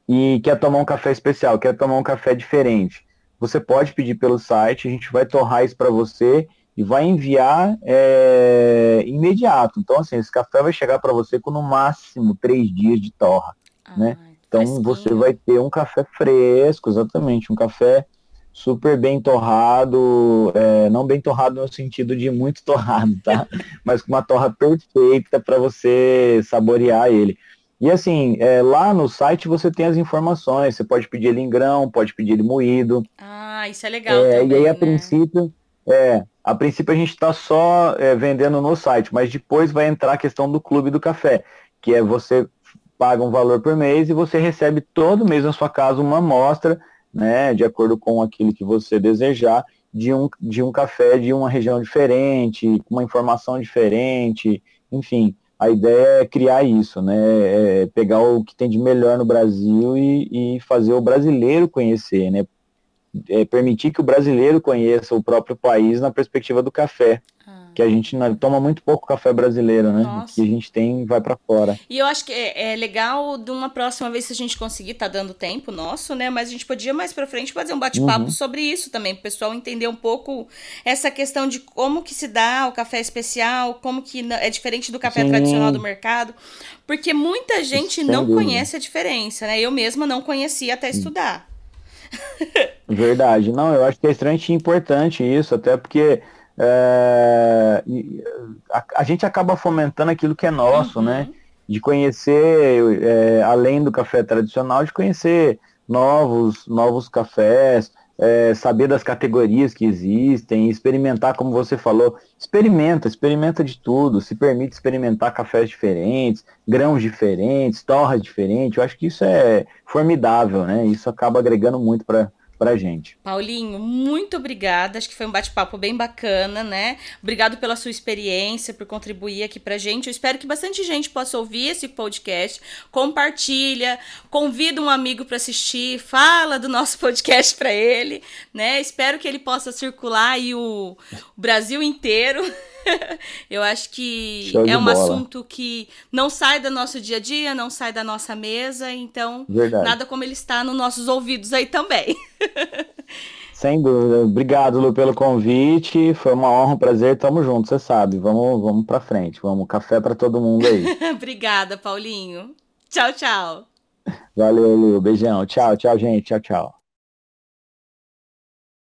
e quer tomar um café especial, quer tomar um café diferente. Você pode pedir pelo site, a gente vai torrar isso para você e vai enviar é, imediato. Então, assim, esse café vai chegar para você com no máximo três dias de torra, ah, né? Então, você vai ter um café fresco, exatamente, um café super bem torrado, é, não bem torrado no sentido de muito *laughs* torrado, tá? Mas com uma torra perfeita para você saborear ele. E assim, é, lá no site você tem as informações, você pode pedir ele em grão, pode pedir ele moído. Ah, isso é legal é, também, E aí, a né? princípio, é, a princípio a gente está só é, vendendo no site, mas depois vai entrar a questão do clube do café, que é você paga um valor por mês e você recebe todo mês na sua casa uma amostra né, de acordo com aquilo que você desejar, de um, de um café de uma região diferente, com uma informação diferente, enfim. A ideia é criar isso, né? É pegar o que tem de melhor no Brasil e, e fazer o brasileiro conhecer, né? É permitir que o brasileiro conheça o próprio país na perspectiva do café que a gente não, toma muito pouco café brasileiro, né? Nossa. O que a gente tem vai para fora. E eu acho que é, é, legal de uma próxima vez se a gente conseguir, tá dando tempo nosso, né? Mas a gente podia mais para frente fazer um bate-papo uhum. sobre isso também, pro pessoal entender um pouco essa questão de como que se dá o café especial, como que é diferente do café Sim. tradicional do mercado, porque muita gente Sem não dúvida. conhece a diferença, né? Eu mesma não conhecia até estudar. *laughs* Verdade. Não, eu acho que é extremamente importante isso, até porque é, a, a, gente acaba fomentando aquilo que é nosso, uhum. né? De conhecer, é, além do café tradicional, de conhecer novos, novos cafés, é, saber das categorias que existem, experimentar, como você falou, experimenta, experimenta de tudo, se permite experimentar cafés diferentes, grãos diferentes, torras diferentes. Eu acho que isso é formidável, né? Isso acaba agregando muito para pra gente. Paulinho, muito obrigada. Acho que foi um bate-papo bem bacana, né? Obrigado pela sua experiência, por contribuir aqui pra gente. Eu espero que bastante gente possa ouvir esse podcast. Compartilha, convida um amigo para assistir, fala do nosso *laughs* podcast para ele, né? Espero que ele possa circular aí o Brasil inteiro. *laughs* eu acho que é um bola. assunto que não sai do nosso dia a dia, não sai da nossa mesa, então Verdade. nada como ele está nos nossos ouvidos aí também. *laughs* *laughs* Sem dúvida. Obrigado, Lu, pelo convite. Foi uma honra, um prazer. Tamo junto, você sabe. Vamos, vamos para frente. Vamos, café para todo mundo aí. *laughs* Obrigada, Paulinho. Tchau, tchau. Valeu, Lu. Beijão. Tchau, tchau, gente. Tchau, tchau.